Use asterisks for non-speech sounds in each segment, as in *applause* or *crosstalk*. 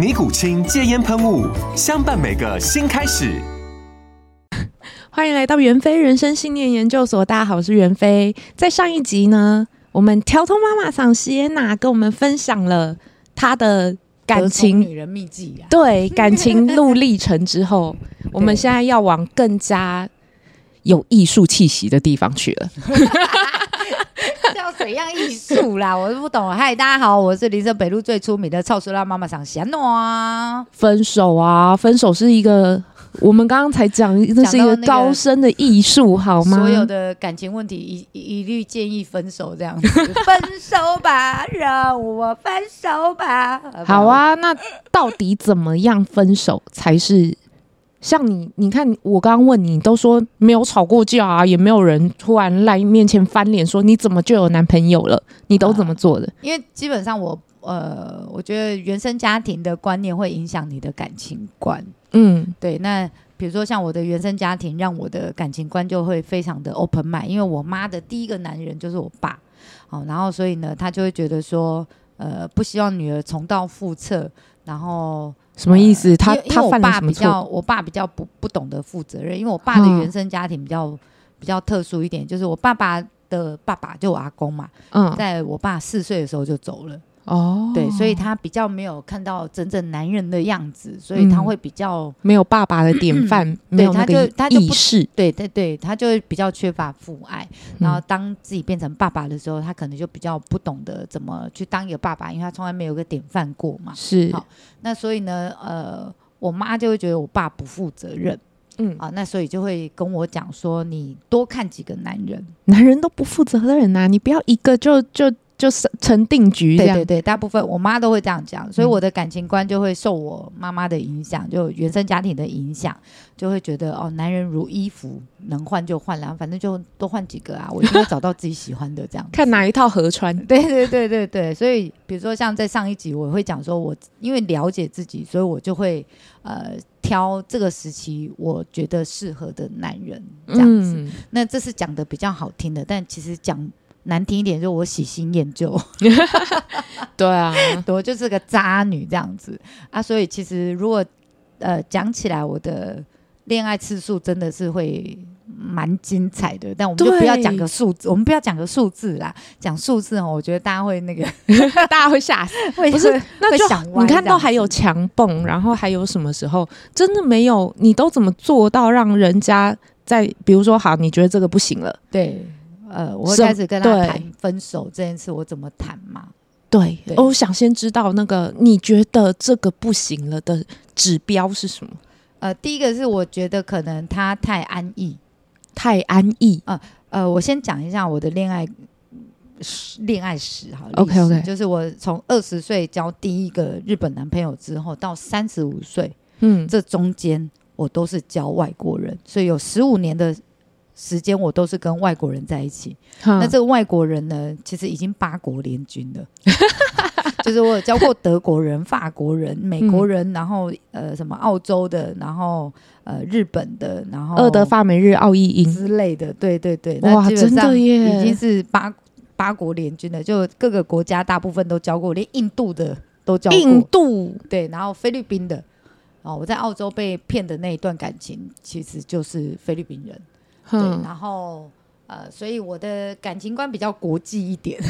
尼古清戒烟喷雾，相伴每个新开始。欢迎来到袁飞人生信念研究所，大家好，我是袁飞。在上一集呢，我们条通妈妈桑西耶娜跟我们分享了她的感情女人秘籍啊，对感情路历程之后，*laughs* 我们现在要往更加有艺术气息的地方去了。*laughs* 叫怎样艺术啦？我都不懂。嗨，大家好，我是林森北路最出名的臭酸辣妈妈桑席耶娜。分手啊，分手是一个，我们刚刚才讲，这是一个高深的艺术，好吗？所有的感情问题一一律建议分手，这样子。*laughs* 分手吧，让我分手吧。好啊，那到底怎么样分手才是？像你，你看我刚刚问你，都说没有吵过架啊，也没有人突然来面前翻脸说你怎么就有男朋友了？你都怎么做的？呃、因为基本上我呃，我觉得原生家庭的观念会影响你的感情观。嗯，对。那比如说像我的原生家庭，让我的感情观就会非常的 open mind，因为我妈的第一个男人就是我爸，哦，然后所以呢，他就会觉得说，呃，不希望女儿重蹈覆辙，然后。什么意思？他他我爸比较，我爸比较不不懂得负责任，因为我爸的原生家庭比较比较特殊一点，就是我爸爸的爸爸就我阿公嘛，嗯，在我爸四岁的时候就走了。哦，对，所以他比较没有看到真正男人的样子，所以他会比较、嗯、没有爸爸的典范，嗯、没有那个意识，对对对，他就会比较缺乏父爱。然后当自己变成爸爸的时候，他可能就比较不懂得怎么去当一个爸爸，因为他从来没有个典范过嘛。是，好，那所以呢，呃，我妈就会觉得我爸不负责任，嗯啊，那所以就会跟我讲说，你多看几个男人，男人都不负责任呐，你不要一个就就。就是成定局，对对对，大部分我妈都会这样讲，所以我的感情观就会受我妈妈的影响，就原生家庭的影响，就会觉得哦，男人如衣服，能换就换啦，反正就多换几个啊，*laughs* 我一定会找到自己喜欢的这样。看哪一套合穿。*laughs* 对对对对对，所以比如说像在上一集，我会讲说我因为了解自己，所以我就会呃挑这个时期我觉得适合的男人这样子。嗯、那这是讲的比较好听的，但其实讲。难听一点，就我喜新厌旧，*laughs* 对啊，*laughs* 我就是个渣女这样子啊。所以其实如果呃讲起来，我的恋爱次数真的是会蛮精彩的。但我们就不要讲个数字，我们不要讲个数字啦。讲数字哦，我觉得大家会那个，大家会吓死。*laughs* 不是，那就想你看到还有强蹦，然后还有什么时候真的没有？你都怎么做到让人家在比如说好，你觉得这个不行了，对。呃，我会开始跟他谈分手这件事，我怎么谈嘛？对，对我想先知道那个你觉得这个不行了的指标是什么？呃，第一个是我觉得可能他太安逸，太安逸。呃呃，我先讲一下我的恋爱恋爱史哈。OK OK，就是我从二十岁交第一个日本男朋友之后，到三十五岁，嗯，这中间我都是交外国人，所以有十五年的。时间我都是跟外国人在一起，那这个外国人呢，其实已经八国联军了，*laughs* 就是我有教过德国人、法国人、美国人，然后呃什么澳洲的，然后呃日本的，然后俄德法美日澳意英。之类的，对对对，哇，真的耶，已经是八八国联军了，就各个国家大部分都教过，连印度的都教过，印度。对，然后菲律宾的，哦，我在澳洲被骗的那一段感情，其实就是菲律宾人。对，然后呃，所以我的感情观比较国际一点，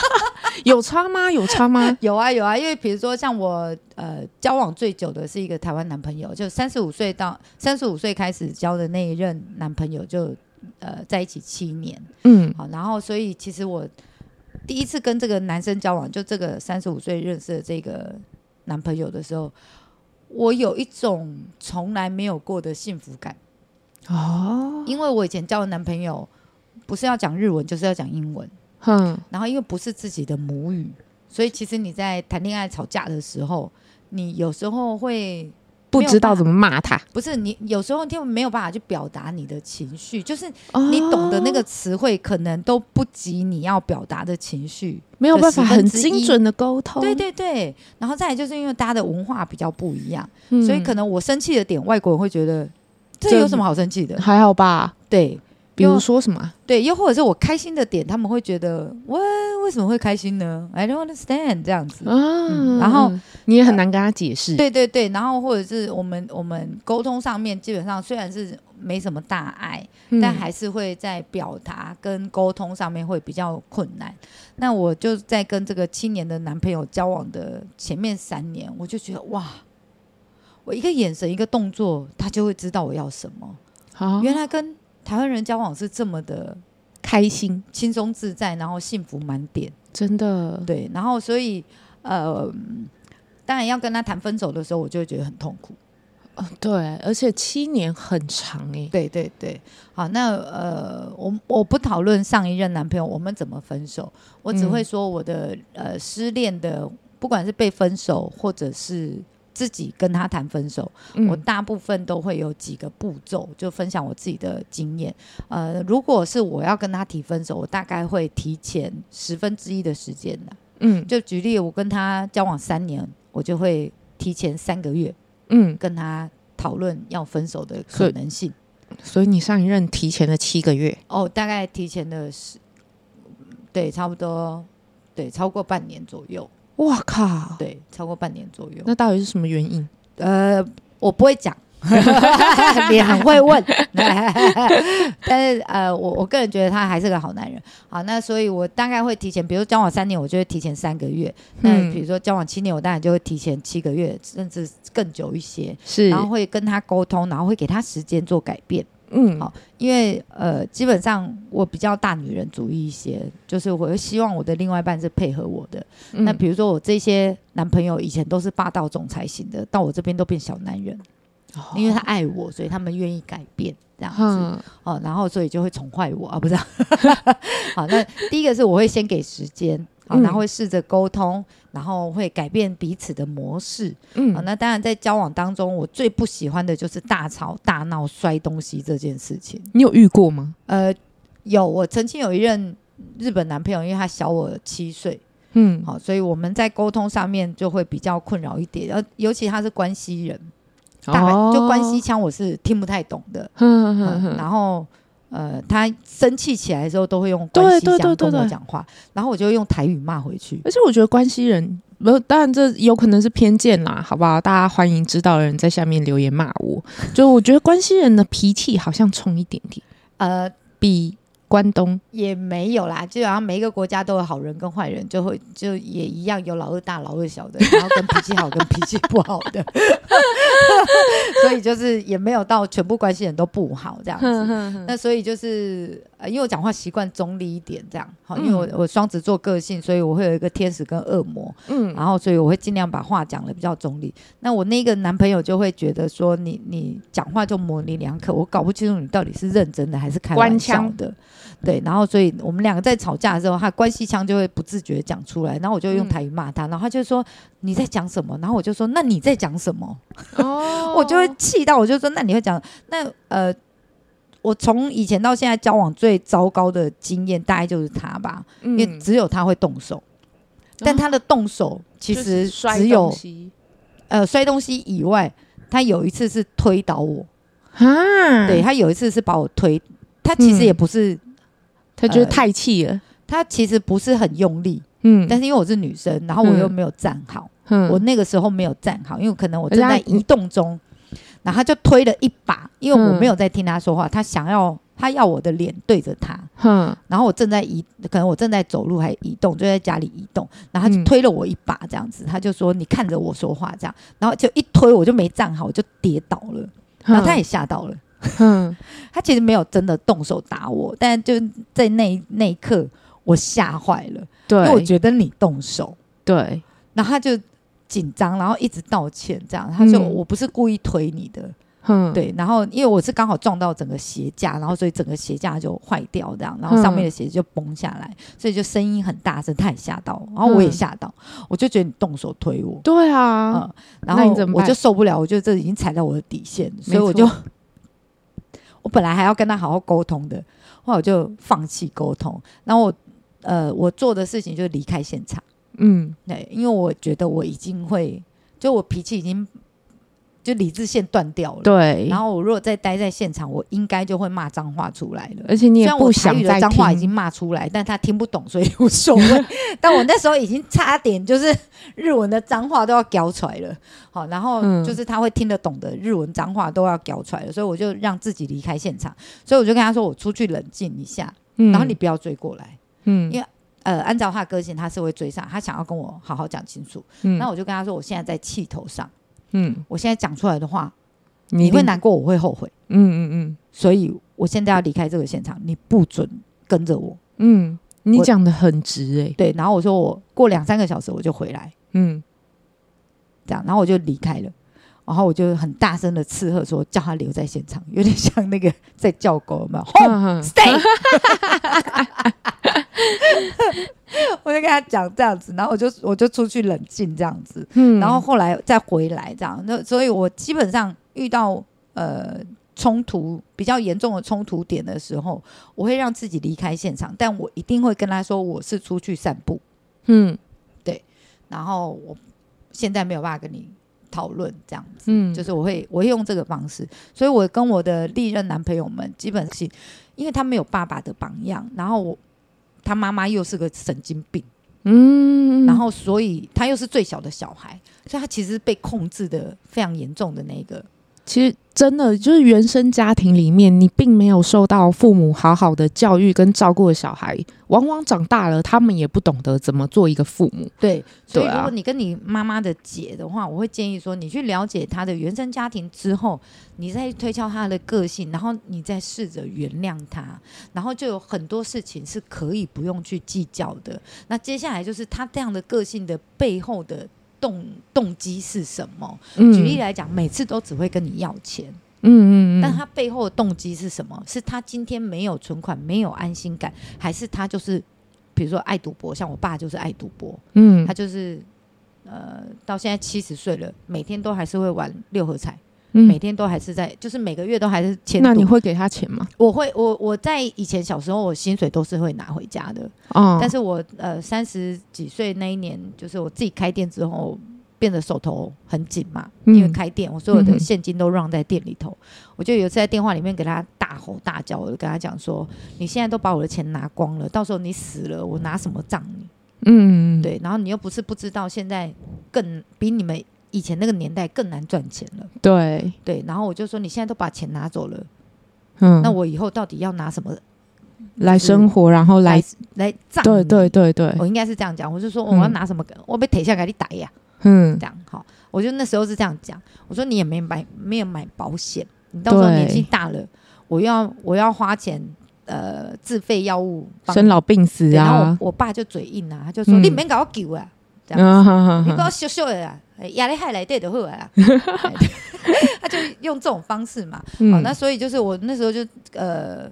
*laughs* 有差吗？有差吗？*laughs* 有啊有啊，因为比如说像我呃交往最久的是一个台湾男朋友，就三十五岁到三十五岁开始交的那一任男朋友就呃在一起七年，嗯，好，然后所以其实我第一次跟这个男生交往，就这个三十五岁认识的这个男朋友的时候，我有一种从来没有过的幸福感哦，因为我以前交的男朋友。不是要讲日文，就是要讲英文。哼，然后因为不是自己的母语，所以其实你在谈恋爱吵架的时候，你有时候会不知道怎么骂他。不是你有时候就没有办法去表达你的情绪，就是你懂得那个词汇，可能都不及你要表达的情绪，没有办法很精准的沟通。对对对，然后再来就是因为大家的文化比较不一样，所以可能我生气的点，外国人会觉得这有什么好生气的？还好吧？对。比如说什么？对，又或者是我开心的点，他们会觉得，喂，为什么会开心呢？I don't understand 这样子。啊嗯、然后你也很难跟他解释、呃。对对对，然后或者是我们我们沟通上面，基本上虽然是没什么大碍，嗯、但还是会在表达跟沟通上面会比较困难。那我就在跟这个七年的男朋友交往的前面三年，我就觉得哇，我一个眼神一个动作，他就会知道我要什么。好，原来跟台湾人交往是这么的开心、轻松自在，然后幸福满点，真的对。然后所以呃，当然要跟他谈分手的时候，我就会觉得很痛苦。哦，对，而且七年很长哎。对对对，好，那呃，我我不讨论上一任男朋友我们怎么分手，我只会说我的、嗯、呃失恋的，不管是被分手或者是。自己跟他谈分手，嗯、我大部分都会有几个步骤，就分享我自己的经验。呃，如果是我要跟他提分手，我大概会提前十分之一的时间的。嗯，就举例，我跟他交往三年，我就会提前三个月，嗯，跟他讨论要分手的可能性。所以你上一任提前了七个月？哦，大概提前的十，对，差不多，对，超过半年左右。哇靠！对，超过半年左右。那到底是什么原因？呃，我不会讲，*laughs* 你很会问。*laughs* 但是呃，我我个人觉得他还是个好男人。好，那所以我大概会提前，比如交往三年，我就会提前三个月。嗯。那比如说交往七年，我当然就会提前七个月，甚至更久一些。是。然后会跟他沟通，然后会给他时间做改变。嗯，好，因为呃，基本上我比较大女人主义一些，就是我会希望我的另外一半是配合我的。嗯、那比如说我这些男朋友以前都是霸道总裁型的，到我这边都变小男人，哦、因为他爱我，所以他们愿意改变这样子。嗯、哦，然后所以就会宠坏我啊，不是？*laughs* 好，那第一个是我会先给时间。好，然后会试着沟通，然后会改变彼此的模式。嗯，好，那当然在交往当中，我最不喜欢的就是大吵大闹、摔东西这件事情。你有遇过吗？呃，有，我曾经有一任日本男朋友，因为他小我七岁，嗯，好，所以我们在沟通上面就会比较困扰一点。呃尤其他是关西人，大概就关西腔，我是听不太懂的。嗯嗯嗯，然后。呃，他生气起来的时候都会用关系讲跟我讲话，然后我就用台语骂回去。而且我觉得关西人，不，当然这有可能是偏见啦，好不好？大家欢迎知道的人在下面留言骂我。就我觉得关西人的脾气好像冲一点点，呃，比。关东也没有啦，就好像每一个国家都有好人跟坏人，就会就也一样有老二大、老二小的，*laughs* 然后跟脾气好跟脾气不好的，*laughs* 所以就是也没有到全部关系人都不好这样子。那所以就是呃，因为我讲话习惯中立一点这样，好，因为我我双子座个性，所以我会有一个天使跟恶魔，嗯，然后所以我会尽量把话讲的比较中立。那我那个男朋友就会觉得说你你讲话就模棱两可，我搞不清楚你到底是认真的还是开玩笑的。对，然后所以我们两个在吵架的时候，他关系腔就会不自觉讲出来，然后我就用台语骂他，然后他就说你在讲什么？然后我就说那你在讲什么？哦，*laughs* 我就会气到，我就说那你会讲那呃，我从以前到现在交往最糟糕的经验，大概就是他吧，嗯、因为只有他会动手，但他的动手其实只有呃摔东西以外，他有一次是推倒我，啊，对，他有一次是把我推，他其实也不是。嗯他觉得太气了，呃，他其实不是很用力，嗯，但是因为我是女生，然后我又没有站好，嗯，我那个时候没有站好，因为可能我正在移动中，然后他就推了一把，因为我没有在听他说话，他想要他要我的脸对着他，嗯，然后我正在移，可能我正在走路还移动，就在家里移动，然后他就推了我一把，这样子，他就说你看着我说话，这样，然后就一推我就没站好，我就跌倒了，然后他也吓到了，哼，*laughs* 他其实没有真的动手打我，但就在那那一刻我吓坏了，对，因为我觉得你动手，对，然后他就紧张，然后一直道歉，这样，他说我不是故意推你的。嗯，对，然后因为我是刚好撞到整个鞋架，然后所以整个鞋架就坏掉，这样，然后上面的鞋子就崩下来，所以就声音很大声，他也吓到，然后我也吓到，我就觉得你动手推我，对啊，嗯，然后我就受不了，我觉得这已经踩到我的底线，所以我就，我本来还要跟他好好沟通的，后来我就放弃沟通，然后我，呃，我做的事情就是离开现场，嗯，对，因为我觉得我已经会，就我脾气已经。就理智线断掉了，对。然后我如果再待在现场，我应该就会骂脏话出来了。而且你也不想再脏话已经骂出来，但他听不懂，所以无所谓。*laughs* 但我那时候已经差点就是 *laughs* 日文的脏话都要飙出来了，好，然后就是他会听得懂的日文脏话都要飙出来了，所以我就让自己离开现场。所以我就跟他说：“我出去冷静一下，然后你不要追过来。”嗯，因为呃，按照他的个性，他是会追上，他想要跟我好好讲清楚。嗯，那我就跟他说：“我现在在气头上。”嗯，我现在讲出来的话，你会难过，我会后悔。嗯嗯嗯，所以我现在要离开这个现场，你不准跟着我。嗯，你讲的很直哎。对，然后我说我过两三个小时我就回来。嗯，这样，然后我就离开了，然后我就很大声的斥喝说，叫他留在现场，有点像那个在叫狗嘛，*laughs* Home stay。*laughs* *laughs* 我就跟他讲这样子，然后我就我就出去冷静这样子，嗯，然后后来再回来这样，那所以我基本上遇到呃冲突比较严重的冲突点的时候，我会让自己离开现场，但我一定会跟他说我是出去散步，嗯，对，然后我现在没有办法跟你讨论这样子，嗯，就是我会我会用这个方式，所以我跟我的历任男朋友们基本是，因为他没有爸爸的榜样，然后我。他妈妈又是个神经病，嗯，然后所以他又是最小的小孩，所以他其实被控制的非常严重的那个。其实真的就是原生家庭里面，你并没有受到父母好好的教育跟照顾的小孩，往往长大了，他们也不懂得怎么做一个父母。对，所以如果你跟你妈妈的姐的话，我会建议说，你去了解她的原生家庭之后，你再推敲她的个性，然后你再试着原谅她，然后就有很多事情是可以不用去计较的。那接下来就是她这样的个性的背后的。动动机是什么？嗯、举例来讲，每次都只会跟你要钱，嗯嗯，但他背后的动机是什么？是他今天没有存款，没有安心感，还是他就是，比如说爱赌博？像我爸就是爱赌博，嗯，他就是，呃，到现在七十岁了，每天都还是会玩六合彩。嗯、每天都还是在，就是每个月都还是钱。那你会给他钱吗？我会，我我在以前小时候，我薪水都是会拿回家的。哦。但是我呃三十几岁那一年，就是我自己开店之后，变得手头很紧嘛，嗯、因为开店，我所有的现金都让在店里头。嗯、我就有一次在电话里面给他大吼大叫，我就跟他讲说：“你现在都把我的钱拿光了，到时候你死了，我拿什么葬你？”嗯，对。然后你又不是不知道，现在更比你们。以前那个年代更难赚钱了，对。对，然后我就说你现在都把钱拿走了，嗯，那我以后到底要拿什么？来生活，然后来来葬？对对对对，我应该是这样讲，我就说我要拿什么，我被铁下给你打呀，嗯，这样好，我就那时候是这样讲，我说你也没买没有买保险，你到时候年纪大了，我要我要花钱呃自费药物，生老病死啊，然后我爸就嘴硬啊，他就说你没搞我救啊，这样子，你不要羞羞的啊。压力海来对的会啊，他就用这种方式嘛。嗯、好，那所以就是我那时候就呃，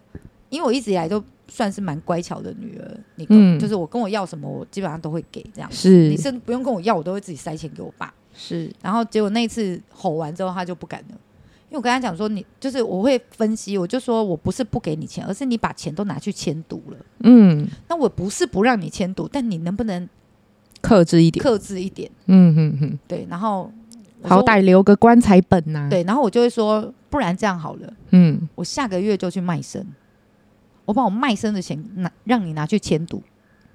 因为我一直以来都算是蛮乖巧的女儿，你跟、嗯、就是我跟我要什么，我基本上都会给这样。是，你是不用跟我要，我都会自己塞钱给我爸。是，然后结果那一次吼完之后，他就不敢了，因为我跟他讲说，你就是我会分析，我就说我不是不给你钱，而是你把钱都拿去签赌了。嗯，那我不是不让你签赌，但你能不能？克制一点，克制一点，嗯嗯嗯，对，然后好歹留个棺材本呐、啊，对，然后我就会说，不然这样好了，嗯，我下个月就去卖身，我把我卖身的钱拿，让你拿去签赌，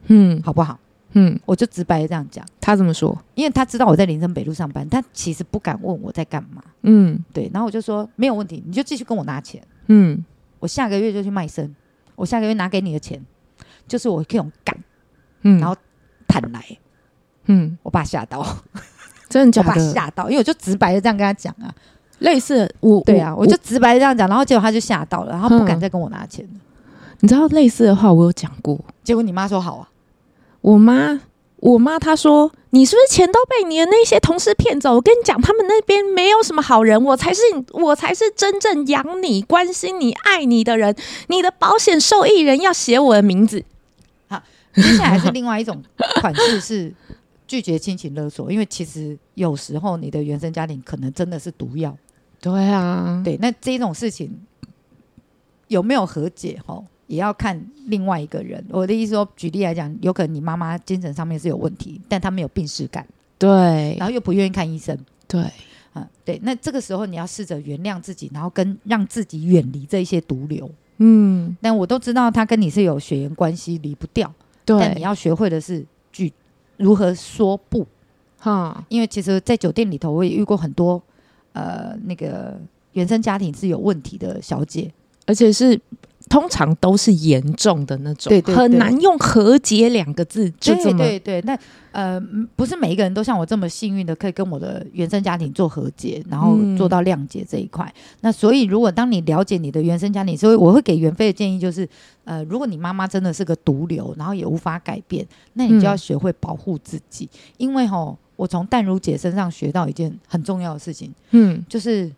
嗯，好不好？嗯，我就直白的这样讲。他怎么说？因为他知道我在林森北路上班，他其实不敢问我在干嘛，嗯，对，然后我就说没有问题，你就继续跟我拿钱，嗯，我下个月就去卖身，我下个月拿给你的钱，就是我可以用干，嗯，然后坦来，嗯，我爸吓到，真的假的？我爸吓到，因为我就直白的这样跟他讲啊，类似我对啊，我，就直白的这样讲，然后结果他就吓到了，然后不敢再跟我拿钱。嗯你知道类似的话，我有讲过。结果你妈说好啊，我妈，我妈她说，你是不是钱都被你的那些同事骗走？我跟你讲，他们那边没有什么好人，我才是我才是真正养你、关心你、爱你的人。你的保险受益人要写我的名字。好，接下来是另外一种款式是拒绝亲情勒索，因为其实有时候你的原生家庭可能真的是毒药。对啊，对，那这种事情有没有和解？吼？也要看另外一个人。我的意思说，举例来讲，有可能你妈妈精神上面是有问题，但她没有病耻感，对，然后又不愿意看医生，对，啊，对。那这个时候你要试着原谅自己，然后跟让自己远离这些毒瘤。嗯，但我都知道他跟你是有血缘关系，离不掉。对，但你要学会的是拒如何说不，哈，因为其实，在酒店里头，我也遇过很多呃那个原生家庭是有问题的小姐，而且是。通常都是严重的那种，对对对，很难用和解两个字就这么。对对对，那呃，不是每一个人都像我这么幸运的，可以跟我的原生家庭做和解，然后做到谅解这一块。嗯、那所以，如果当你了解你的原生家庭，所以我会给袁飞的建议就是，呃，如果你妈妈真的是个毒瘤，然后也无法改变，那你就要学会保护自己。嗯、因为吼，我从淡如姐身上学到一件很重要的事情，嗯，就是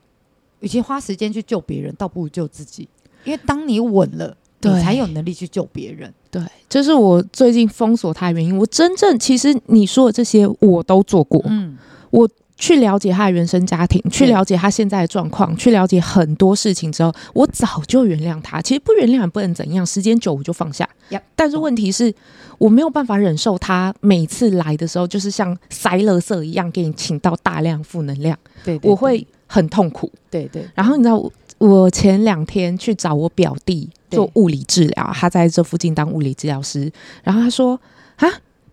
与其花时间去救别人，倒不如救自己。因为当你稳了，你才有能力去救别人。对，这、是我最近封锁他的原因。我真正其实你说的这些我都做过。嗯，我去了解他的原生家庭，去了解他现在的状况，去了解很多事情之后，我早就原谅他。其实不原谅也不能怎样，时间久我就放下。Yep. 但是问题是，我没有办法忍受他每次来的时候，就是像塞垃圾一样给你请到大量负能量。对，我会很痛苦。对对，然后你知道我。前两天去找我表弟做物理治疗，他在这附近当物理治疗师。然后他说：“啊，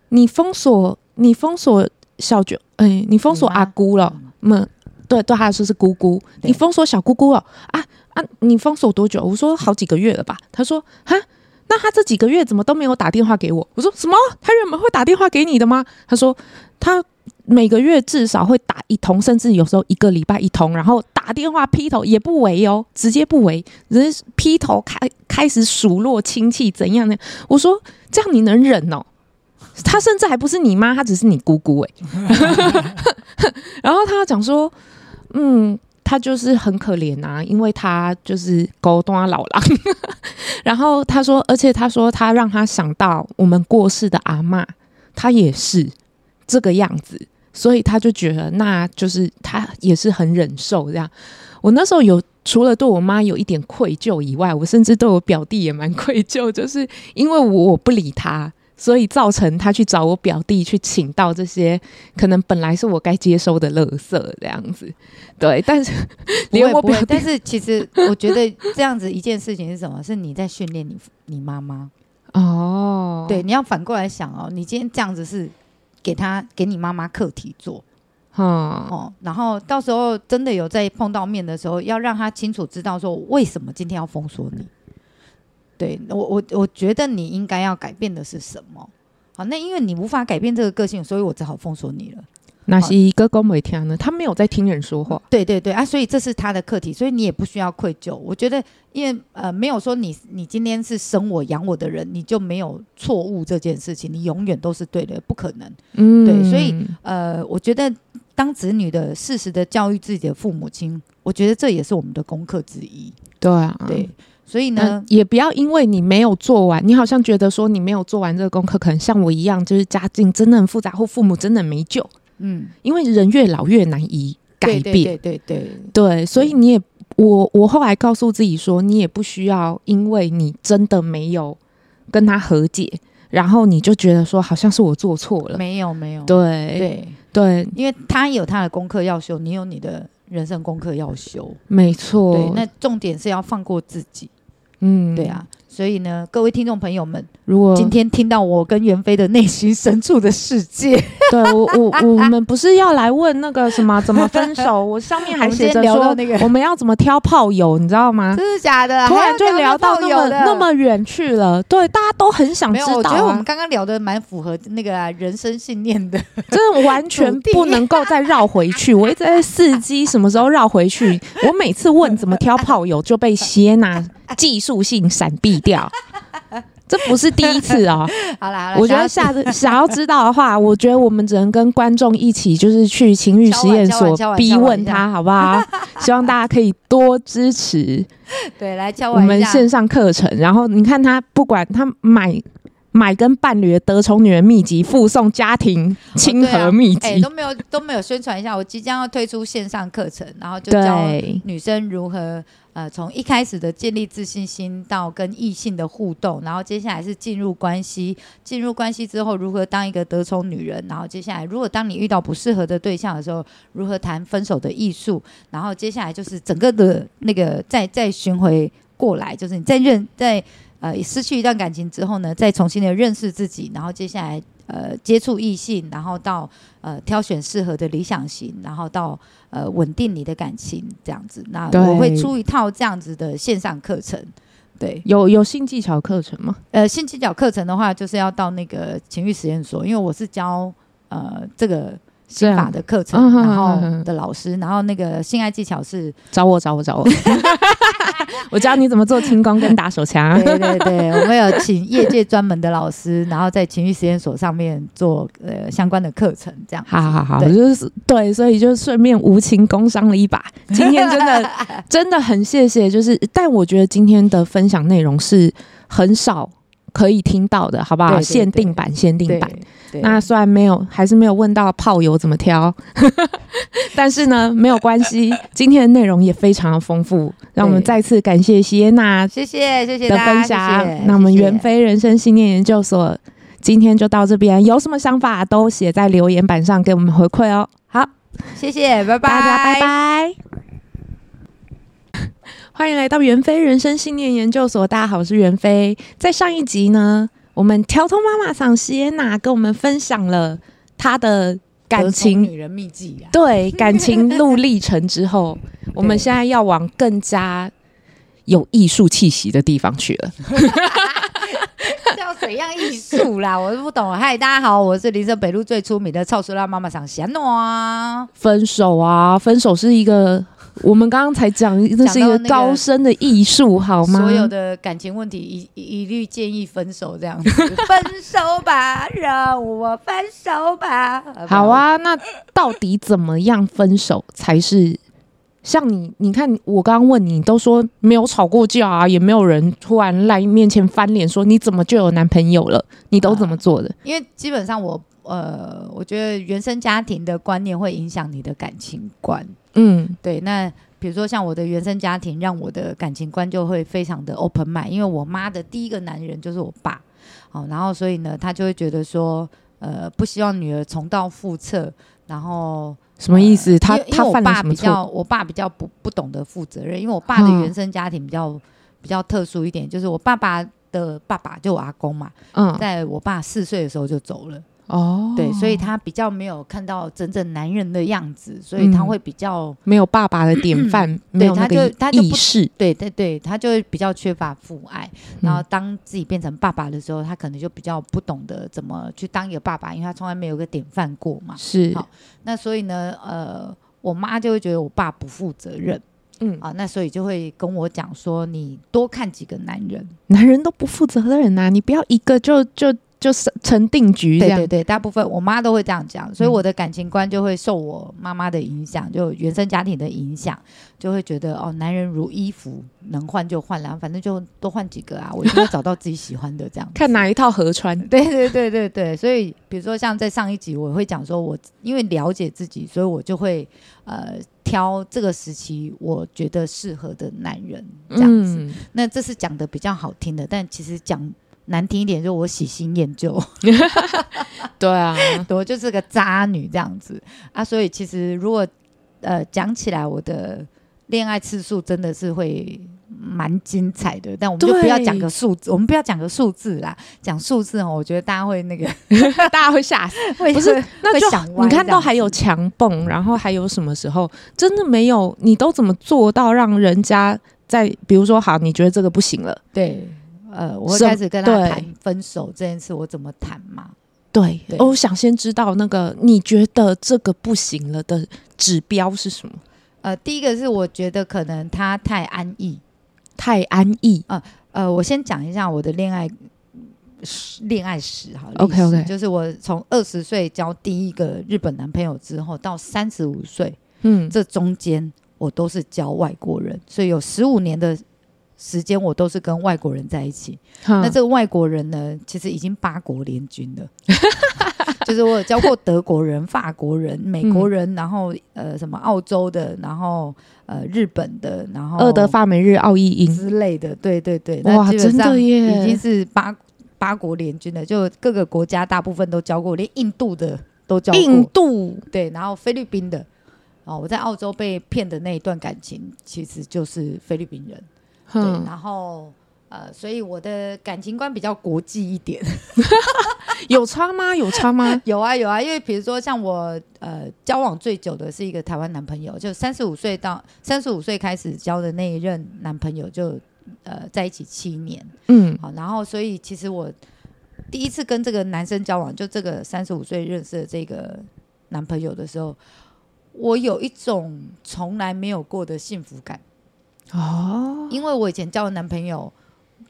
你封锁你封锁小舅，哎，你封锁阿姑了？嗯，对，对他来说是姑姑。你封锁小姑姑了？啊啊，你封锁多久？我说好几个月了吧。他说：哈，那他这几个月怎么都没有打电话给我？我说什么？他原本会打电话给你的吗？他说他。”每个月至少会打一通，甚至有时候一个礼拜一通，然后打电话劈头也不为哦，直接不为，人劈头开开始数落亲戚怎样呢？我说这样你能忍哦？他甚至还不是你妈，他只是你姑姑哎。然后他讲说，嗯，他就是很可怜啊，因为他就是孤单老狼。*laughs* 然后他说，而且他说他让他想到我们过世的阿嬷，他也是这个样子。所以他就觉得，那就是他也是很忍受这样。我那时候有除了对我妈有一点愧疚以外，我甚至对我表弟也蛮愧疚，就是因为我不理他，所以造成他去找我表弟去请到这些可能本来是我该接收的垃圾这样子。对，但是连我表弟，但是其实我觉得这样子一件事情是什么？是你在训练你你妈妈哦。对，你要反过来想哦，你今天这样子是。给他给你妈妈课题做，嗯、哦，然后到时候真的有在碰到面的时候，要让他清楚知道说为什么今天要封锁你。对我我我觉得你应该要改变的是什么？好，那因为你无法改变这个个性，所以我只好封锁你了。那是一个公每天呢，他没有在听人说话。对对对啊，所以这是他的课题，所以你也不需要愧疚。我觉得，因为呃，没有说你你今天是生我养我的人，你就没有错误这件事情，你永远都是对的，不可能。嗯，对，所以呃，我觉得当子女的适时的教育自己的父母亲，我觉得这也是我们的功课之一。对啊，对，所以呢，也不要因为你没有做完，你好像觉得说你没有做完这个功课，可能像我一样，就是家境真的很复杂，或父母真的没救。嗯，因为人越老越难以改变，对对对对，对，所以你也我我后来告诉自己说，你也不需要，因为你真的没有跟他和解，然后你就觉得说好像是我做错了，没有没有，对对。对，因为他有他的功课要修，你有你的人生功课要修，没错，对，那重点是要放过自己，嗯，对啊，所以呢，各位听众朋友们，如果今天听到我跟袁飞的内心深处的世界，*laughs* 对我我我们不是要来问那个什么怎么分手？我上面 *laughs* 还写着说那个我们要怎么挑炮友，你知道吗？真的假的？突然就聊到那么那么远去了。对，大家都很想知道。我觉得我们刚刚聊的蛮符合那个人生信念的，*laughs* 真的完全不能够再绕回去。我一直在伺机什么时候绕回去。我每次问怎么挑炮友，就被谢娜 *laughs* 技术性闪避掉。*laughs* 这不是第一次哦。好啦，好啦，我觉得下次想要知道的话，*laughs* 我觉得我们只能跟观众一起，就是去情欲实验所逼问他，好不好？希望大家可以多支持。对，来教我们线上课程。然后你看他，不管他买买跟伴侣的得宠女人秘籍，附送家庭亲和秘籍，哎、哦啊欸，都没有都没有宣传一下。我即将要推出线上课程，然后就教女生如何。呃，从一开始的建立自信心到跟异性的互动，然后接下来是进入关系，进入关系之后如何当一个得宠女人，然后接下来如果当你遇到不适合的对象的时候，如何谈分手的艺术，然后接下来就是整个的那个再再巡回过来，就是你在认在呃失去一段感情之后呢，再重新的认识自己，然后接下来。呃，接触异性，然后到呃挑选适合的理想型，然后到呃稳定你的感情这样子。那我会出一套这样子的线上课程。对，有有性技巧课程吗？呃，性技巧课程的话，就是要到那个情欲实验所，因为我是教呃这个。心法的课程，然后的老师，然后那个性爱技巧是找我找我找我，*laughs* 我教你怎么做轻功跟打手枪。对对对，我们有请业界专门的老师，然后在情绪实验所上面做呃相关的课程，这样。好好好，就是对，所以就顺便无情工伤了一把。今天真的 *laughs* 真的很谢谢，就是但我觉得今天的分享内容是很少。可以听到的，好不好？对对对，限定版，限定版。那虽然没有，还是没有问到炮友怎么挑，*laughs* 但是呢，*laughs* 没有关系。今天的内容也非常的丰富，让我们再次感谢席耶娜，谢谢谢谢的分享。那我们元非人生信念研究所今天就到这边，有什么想法都写在留言板上给我们回馈哦。好，谢谢，拜拜，大家拜拜。欢迎来到袁飞人生信念研究所，大家好，我是袁飞。在上一集呢，我们条通妈妈桑西耶娜跟我们分享了她的感情女人秘籍，啊，对感情路历程之后，*laughs* 我们现在要往更加有艺术气息的地方去了。*laughs* 叫怎样艺术啦？我都不懂。嗨，大家好，我是林森北路最出名的臭酸辣妈妈桑席耶娜。分手啊，分手是一个。*laughs* 我们刚刚才讲，这是一个高深的艺术，好吗？所有的感情问题一一律建议分手，这样子，分手吧，让我分手吧。好啊，那到底怎么样分手才是像你？你看，我刚刚问你，都说没有吵过架啊，也没有人突然来面前翻脸说你怎么就有男朋友了？你都怎么做的？呃，因为基本上我呃，我觉得原生家庭的观念会影响你的感情观。嗯，对，那比如说像我的原生家庭，让我的感情观就会非常的 open mind，因为我妈的第一个男人就是我爸，哦，然后所以呢，他就会觉得说，呃，不希望女儿重蹈覆辙，然后什么意思？他因为因为我爸比较，我爸比较不不懂得负责任，因为我爸的原生家庭比较、嗯、比较特殊一点，就是我爸爸的爸爸就我阿公嘛，嗯，在我爸四岁的时候就走了。哦，oh, 对，所以他比较没有看到真正男人的样子，所以他会比较、嗯、没有爸爸的典范，嗯、没有他就意识，对对对，他就会比较缺乏父爱。嗯、然后当自己变成爸爸的时候，他可能就比较不懂得怎么去当一个爸爸，因为他从来没有个典范过嘛。是，好，那所以呢，呃，我妈就会觉得我爸不负责任，嗯啊，那所以就会跟我讲说，你多看几个男人，男人都不负责任呐、啊，你不要一个就就。就是成定局，对对对，大部分我妈都会这样讲，所以我的感情观就会受我妈妈的影响，嗯、就原生家庭的影响，就会觉得哦，男人如衣服，能换就换了，反正就多换几个啊，*laughs* 我就会找到自己喜欢的这样。看哪一套合穿。对对对对对，所以比如说像在上一集，我会讲说我因为了解自己，所以我就会呃挑这个时期我觉得适合的男人这样子。嗯、那这是讲的比较好听的，但其实讲。难听一点，就我喜新厌旧。*laughs* 对啊，*laughs* 我就是个渣女这样子啊。所以其实如果呃讲起来，我的恋爱次数真的是会蛮精彩的，但我们就不要讲个数字，我们不要讲个数字啦，讲数字哦，我觉得大家会那个，大家会吓死，*laughs* 会不是？那就想你看到还有墙蹦，然后还有什么时候真的没有？你都怎么做到让人家在比如说好，你觉得这个不行了，对，呃，我会开始跟他谈分手这件事，我怎么谈嘛？对，对我想先知道那个你觉得这个不行了的指标是什么？呃，第一个是我觉得可能他太安逸，太安逸。呃呃，我先讲一下我的恋爱恋爱史哈。OK OK，就是我从二十岁交第一个日本男朋友之后，到三十五岁，嗯，这中间我都是交外国人，所以有十五年的时间我都是跟外国人在一起。嗯、那这个外国人呢，其实已经八国联军了。*laughs* 就是我有教过德国人、*laughs* 法国人、美国人，嗯、然后呃什么澳洲的，然后呃日本的，然后俄德法美日澳意英。之类的，对对对，哇，真的耶，已经是八八国联军了，就各个国家大部分都教过，连印度的都教过，印度。对，然后菲律宾的，哦，我在澳洲被骗的那一段感情其实就是菲律宾人，对，然后。呃，所以我的感情观比较国际一点，*laughs* 有差吗？有差吗？*laughs* 有啊有啊，因为比如说像我呃交往最久的是一个台湾男朋友，就三十五岁到三十五岁开始交的那一任男朋友就，就呃在一起七年，嗯，好，然后所以其实我第一次跟这个男生交往，就这个三十五岁认识的这个男朋友的时候，我有一种从来没有过的幸福感哦，因为我以前交的男朋友。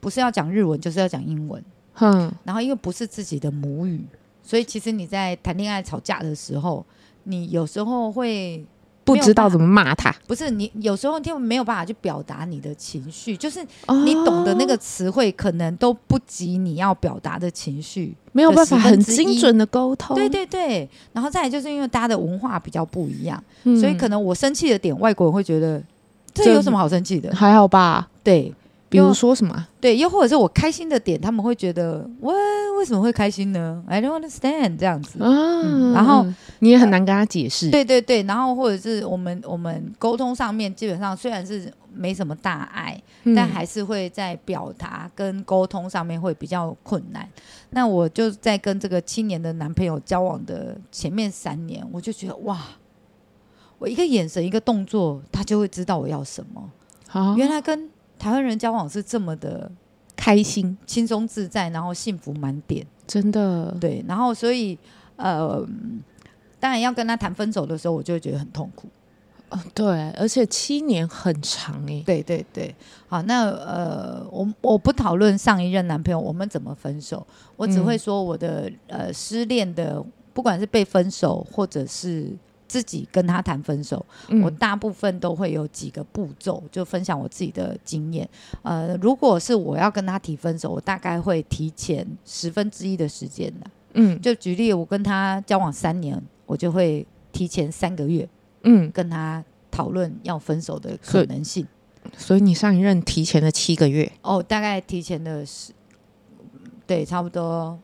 不是要讲日文，就是要讲英文。嗯，然后因为不是自己的母语，所以其实你在谈恋爱吵架的时候，你有时候会不知道怎么骂他。不是你有时候就没有办法去表达你的情绪，就是你懂得那个词汇，可能都不及你要表达的情绪，没有办法很精准的沟通。对对对，然后再来就是因为大家的文化比较不一样，嗯、所以可能我生气的点，外国人会觉得这有什么好生气的？还好吧？对。比如说什么？对，又或者是我开心的点，他们会觉得我为什么会开心呢？I don't understand 这样子。啊嗯、然后你也很难跟他解释、呃。对对对，然后或者是我们我们沟通上面基本上虽然是没什么大碍，嗯、但还是会在表达跟沟通上面会比较困难。那我就在跟这个七年的男朋友交往的前面三年，我就觉得哇，我一个眼神一个动作，他就会知道我要什么。好，原来跟台湾人交往是这么的开心、轻松自在，然后幸福满点，真的对。然后所以呃，当然要跟他谈分手的时候，我就会觉得很痛苦。哦，对，而且七年很长哎。对对对，好，那呃，我我不讨论上一任男朋友我们怎么分手，我只会说我的、嗯、呃失恋的，不管是被分手或者是。自己跟他谈分手，嗯、我大部分都会有几个步骤，就分享我自己的经验。呃，如果是我要跟他提分手，我大概会提前十分之一的时间的。嗯，就举例，我跟他交往三年，我就会提前三个月，嗯，跟他讨论要分手的可能性。所以你上一任提前了七个月？哦，大概提前了十，对，差不多，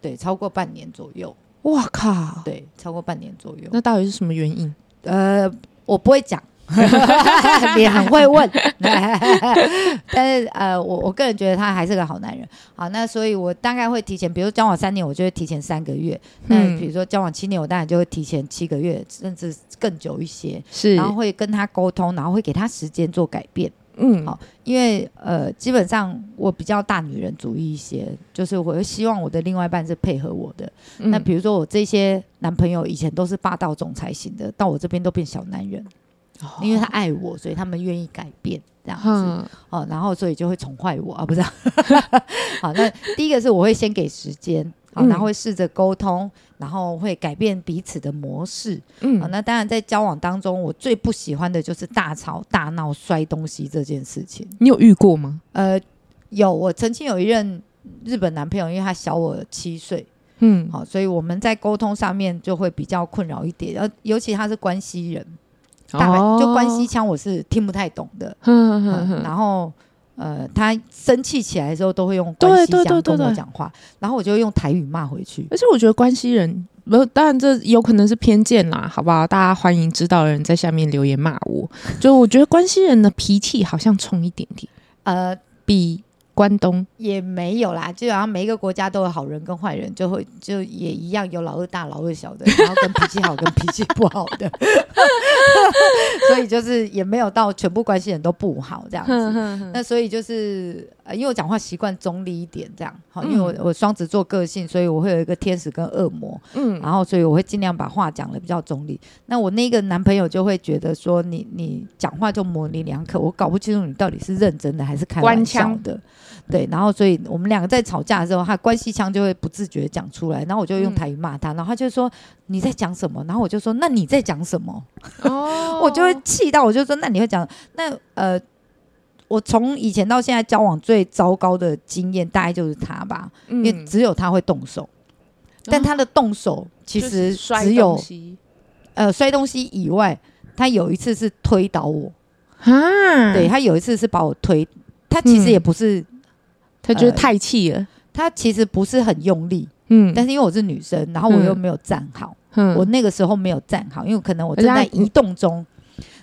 对，超过半年左右。哇靠！对，超过半年左右。那到底是什么原因？呃，我不会讲，*laughs* 你很会问。*laughs* 但是呃，我我个人觉得他还是个好男人。好，那所以我大概会提前，比如交往三年，我就会提前三个月。嗯、那比如说交往七年，我当然就会提前七个月，甚至更久一些。是，然后会跟他沟通，然后会给他时间做改变。嗯，好，因为呃，基本上我比较大女人主义一些，就是我会希望我的另外一半是配合我的。嗯、那比如说我这些男朋友以前都是霸道总裁型的，到我这边都变小男人，哦、因为他爱我，所以他们愿意改变这样子。嗯、哦，然后所以就会宠坏我啊，不是？*laughs* 好，那第一个是我会先给时间。好，然后会试着沟通，然后会改变彼此的模式。嗯，好，那当然在交往当中，我最不喜欢的就是大吵大闹、摔东西这件事情。你有遇过吗？呃，有，我曾经有一任日本男朋友，因为他小我七岁，嗯，好，所以我们在沟通上面就会比较困扰一点。呃尤其他是关西人，大概就关西腔我是听不太懂的。嗯嗯嗯，然后。呃，他生气起来的时候都会用关西腔跟我讲话，然后我就用台语骂回去。而且我觉得关系人，不，当然这有可能是偏见啦，好不好？大家欢迎知道的人在下面留言骂我。就我觉得关系人的脾气好像冲一点点。呃，比。关东。也没有啦，就好像每一个国家都有好人跟坏人，就会就也一样有老二大、老二小的，*laughs* 然后跟脾气好跟脾气不好的，*laughs* 所以就是也没有到全部关系人都不好这样子。那所以就是呃，因为我讲话习惯中立一点这样，好，因为我我双子座个性，所以我会有一个天使跟恶魔，嗯，然后所以我会尽量把话讲的比较中立。那我那个男朋友就会觉得说你你讲话就模棱两可，我搞不清楚你到底是认真的还是开玩笑的。对，然后所以我们两个在吵架的时候，他关系腔就会不自觉讲出来，然后我就用台语骂他，然后他就说你在讲什么？然后我就说那你在讲什么？哦，*laughs* 我就会气到，我就说那你会讲那呃，我从以前到现在交往最糟糕的经验，大概就是他吧，因为只有他会动手，但他的动手其实只有呃摔东西以外，他有一次是推倒我。啊，对，他有一次是把我推，他其实也不是。他就是太气了，呃，他其实不是很用力，嗯，但是因为我是女生，然后我又没有站好，嗯，我那个时候没有站好，因为可能我正在移动中，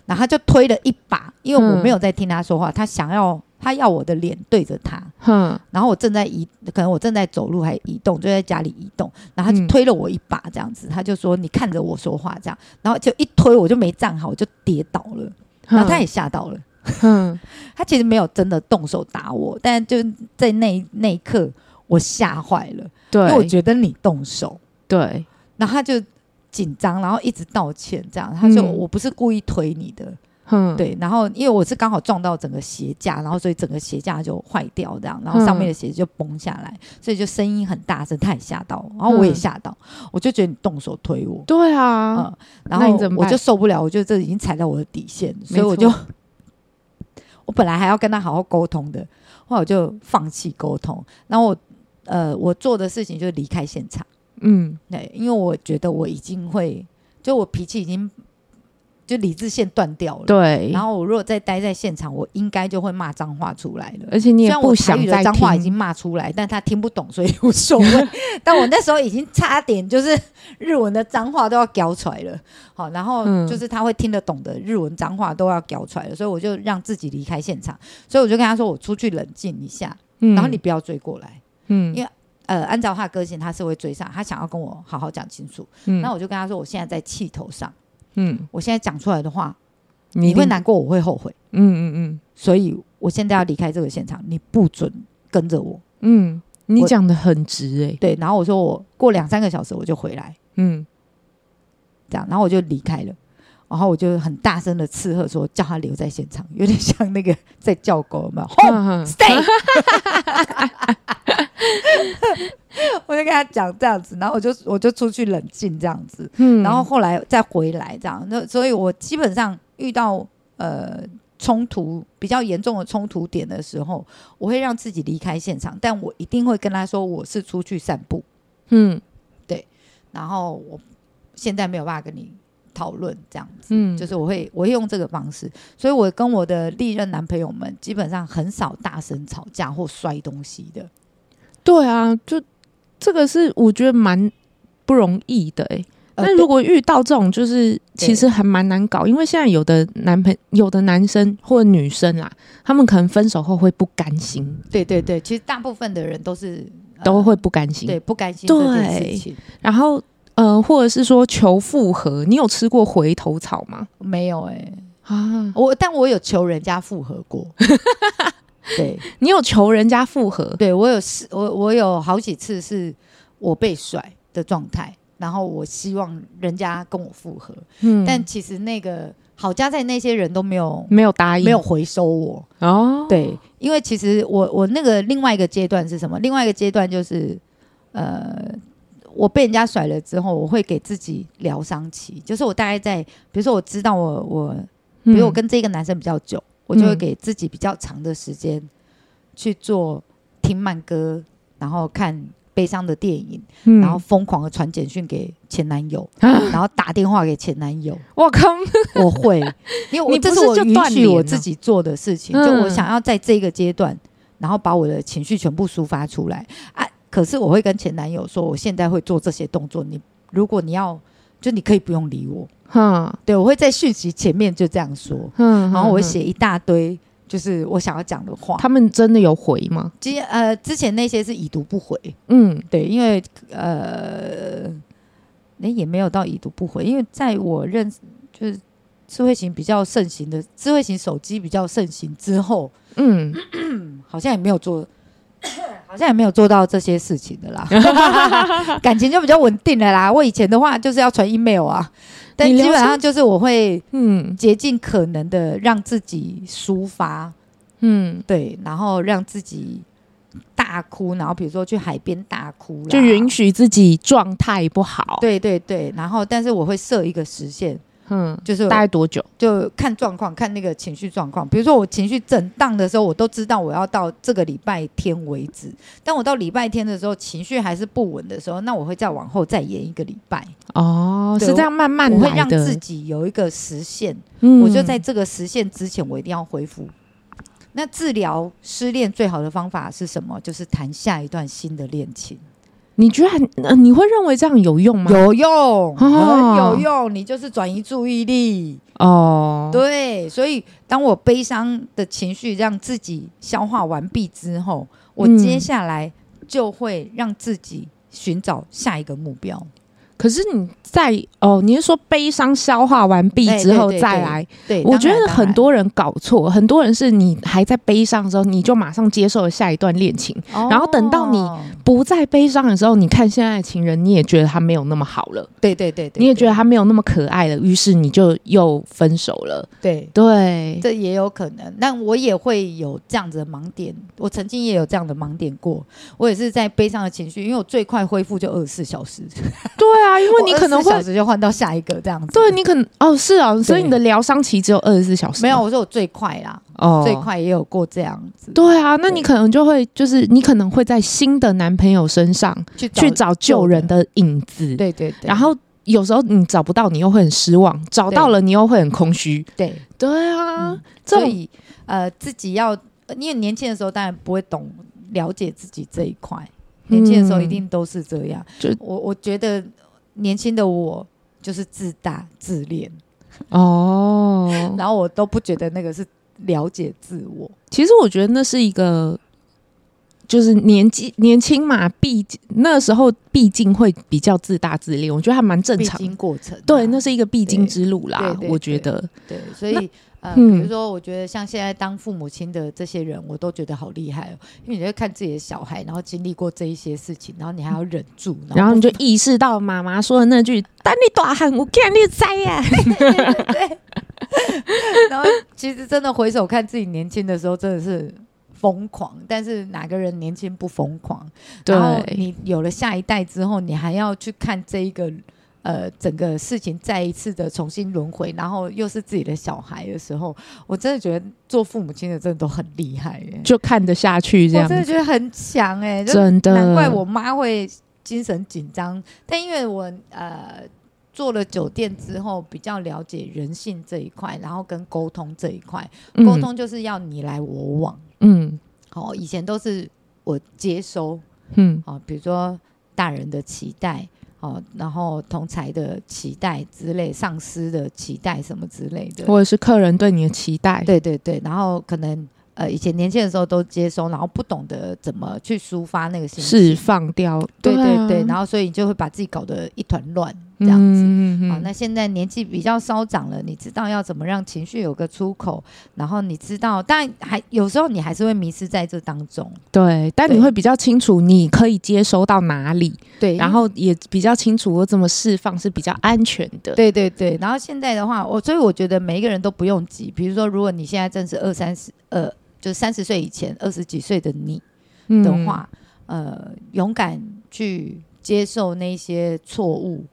然后他就推了一把，因为我没有在听他说话，他想要他要我的脸对着他，嗯，然后我正在移，可能我正在走路还移动，就在家里移动，然后他就推了我一把，这样子，他就说你看着我说话这样，然后就一推我就没站好，我就跌倒了，然后他也吓到了。嗯，*laughs* 他其实没有真的动手打我，但就在那那一刻，我吓坏了。对，因为我觉得你动手，对，然后他就紧张，然后一直道歉，这样。他说我不是故意推你的，嗯，对。然后因为我是刚好撞到整个鞋架，然后所以整个鞋架就坏掉，这样，然后上面的鞋子就崩下来，所以就声音很大声，他也吓到，然后我也吓到，我就觉得你动手推我，对啊，嗯，然后我就受不了，我觉得这已经踩到我的底线，所以我就。*laughs* 我本来还要跟他好好沟通的，后来我就放弃沟通。然后我，呃，我做的事情就是离开现场。嗯，对，因为我觉得我已经会，就我脾气已经。就理智线断掉了，对。然后我如果再待在现场，我应该就会骂脏话出来了。而且你也不想再脏话已经骂出来，但他听不懂，所以无所谓。*laughs* 但我那时候已经差点就是 *laughs* 日文的脏话都要飙出来了。好，然后就是他会听得懂的日文脏话都要飙出来了，所以我就让自己离开现场。所以我就跟他说：“我出去冷静一下，然后你不要追过来。”嗯，因为呃，按照他的个性，他是会追上，他想要跟我好好讲清楚。嗯，那我就跟他说：“我现在在气头上。”嗯，我现在讲出来的话，你会难过，我会后悔。嗯嗯嗯，所以我现在要离开这个现场，你不准跟着我。嗯，你讲的很直哎。对，然后我说我过两三个小时我就回来。嗯，这样，然后我就离开了，然后我就很大声的斥喝说，叫他留在现场，有点像那个在叫狗，有没有？*laughs* Home stay。*laughs* 我就跟他讲这样子，然后我就我就出去冷静这样子，嗯，然后后来再回来这样，那所以我基本上遇到呃冲突比较严重的冲突点的时候，我会让自己离开现场，但我一定会跟他说我是出去散步，嗯，对，然后我现在没有办法跟你讨论这样子，嗯，就是我会我会用这个方式，所以我跟我的历任男朋友们基本上很少大声吵架或摔东西的。对啊，就这个是我觉得蛮不容易的哎、欸。那、呃、如果遇到这种，就是其实还蛮难搞，因为现在有的男朋友、有的男生或者女生啦，他们可能分手后会不甘心。对对对，其实大部分的人都是、呃、都会不甘心，对不甘心这件事情。然后呃，或者是说求复合，你有吃过回头草吗？没有哎、欸、啊，我但我有求人家复合过。*laughs* 对，你有求人家复合？对，我有是，我我有好几次是我被甩的状态，然后我希望人家跟我复合，嗯，但其实那个好家在那些人都没有没有答应，没有回收我哦。对，因为其实我我那个另外一个阶段是什么？另外一个阶段就是呃，我被人家甩了之后，我会给自己疗伤期，就是我大概在，比如说我知道我我，比如我跟这个男生比较久。嗯我就会给自己比较长的时间去做听慢歌，然后看悲伤的电影，嗯、然后疯狂的传简讯给前男友，啊、然后打电话给前男友。我靠，我会，*laughs* 因为我这是我允许我自己做的事情，就我想要在这个阶段，然后把我的情绪全部抒发出来。啊。可是我会跟前男友说，我现在会做这些动作，你如果你要，就你可以不用理我。嗯，对，我会在讯息前面就这样说，嗯，然后我会写一大堆就是我想要讲的话。他们真的有回吗？之呃，之前那些是已读不回。嗯，对，因为呃，那也没有到已读不回，因为在我认就是智慧型比较盛行的智慧型手机比较盛行之后，嗯，*clears throat* 好像也没有做。*coughs* 好像也没有做到这些事情的啦，*laughs* 感情就比较稳定了啦。我以前的话就是要传 email 啊，但基本上就是我会嗯。竭尽可能的让自己抒发，嗯，对，然后让自己大哭，然后比如说去海边大哭，就允许自己状态不好，对对对，然后但是我会设一个时限。嗯，就是大概多久？就看状况，看那个情绪状况。比如说我情绪震荡的时候，我都知道我要到这个礼拜天为止。但我到礼拜天的时候，情绪还是不稳的时候，那我会再往后再延一个礼拜。哦，是这样慢慢的。我会让自己有一个时限，嗯，我就在这个时限之前，我一定要恢复。那治疗失恋最好的方法是什么？就是谈下一段新的恋情。你觉得很、呃、你会认为这样有用吗？有用，哦、很有用。你就是转移注意力哦。对，所以当我悲伤的情绪让自己消化完毕之后，我接下来就会让自己寻找下一个目标。可是你在哦，你是说悲伤消化完毕之后再来？对，我觉得很多人搞错，很多人是你还在悲伤的时候，你就马上接受了下一段恋情，哦，然后等到你不再悲伤的时候，你看现在的情人，你也觉得他没有那么好了，对对对，对，你也觉得他没有那么可爱了，于是你就又分手了。对对，这也有可能。但我也会有这样子的盲点，我曾经也有这样的盲点过。我也是在悲伤的情绪，因为我最快恢复就二十四小时。对啊。啊，因为你 *laughs* 可能会小时就换到下一个这样子。对，你可能哦，是啊，所以你的疗伤期只有二十四小时。没有，我说我最快啦，哦，最快也有过这样子。对啊，那你可能就会就是你可能会在新的男朋友身上去找去找旧人的影子。对对对。然后有时候你找不到，你又会很失望；找到了，你又会很空虚。对对啊，嗯、所以呃，自己要因为年轻的时候当然不会懂了解自己这一块，年轻的时候一定都是这样。就我我觉得。年轻的我就是自大自恋哦，然后我都不觉得那个是了解自我。其实我觉得那是一个，就是年纪年轻嘛，毕那时候毕竟会比较自大自恋，我觉得还蛮正常。必经过程，对，那是一个必经之路啦。我觉得，对，所以。呃，比如说，我觉得像现在当父母亲的这些人，我都觉得好厉害哦，因为你会看自己的小孩，然后经历过这一些事情，然后你还要忍住，然后，你就意识到妈妈说的那句“当你大喊，我看你栽呀”，对。*laughs* 然后其实真的回首看自己年轻的时候，真的是疯狂。但是哪个人年轻不疯狂？对。然后你有了下一代之后，你还要去看这一个。呃，整个事情再一次的重新轮回，然后又是自己的小孩的时候，我真的觉得做父母亲的真的都很厉害耶，就看得下去这样。我真的觉得很强哎，真的，难怪我妈会精神紧张。但因为我呃做了酒店之后，比较了解人性这一块，然后跟沟通这一块，沟通就是要你来我往。嗯，好，以前都是我接收，嗯，好，比如说大人的期待。哦，然后同才的期待之类，上司的期待什么之类的，或者是客人对你的期待，对对对，然后可能呃以前年轻的时候都接收，然后不懂得怎么去抒发那个心情，释放掉，对对对，然后所以你就会把自己搞得一团乱。这样子，嗯、好，那现在年纪比较稍长了，你知道要怎么让情绪有个出口，然后你知道，但还有时候你还是会迷失在这当中，对，但你会比较清楚你可以接收到哪里，对，然后也比较清楚我怎么释放是比较安全的，对对对。然后现在的话，我所以我觉得每一个人都不用急，比如说，如果你现在正是二三十，呃，就三十岁以前二十几岁的你的话，嗯、呃，勇敢去接受那些错误。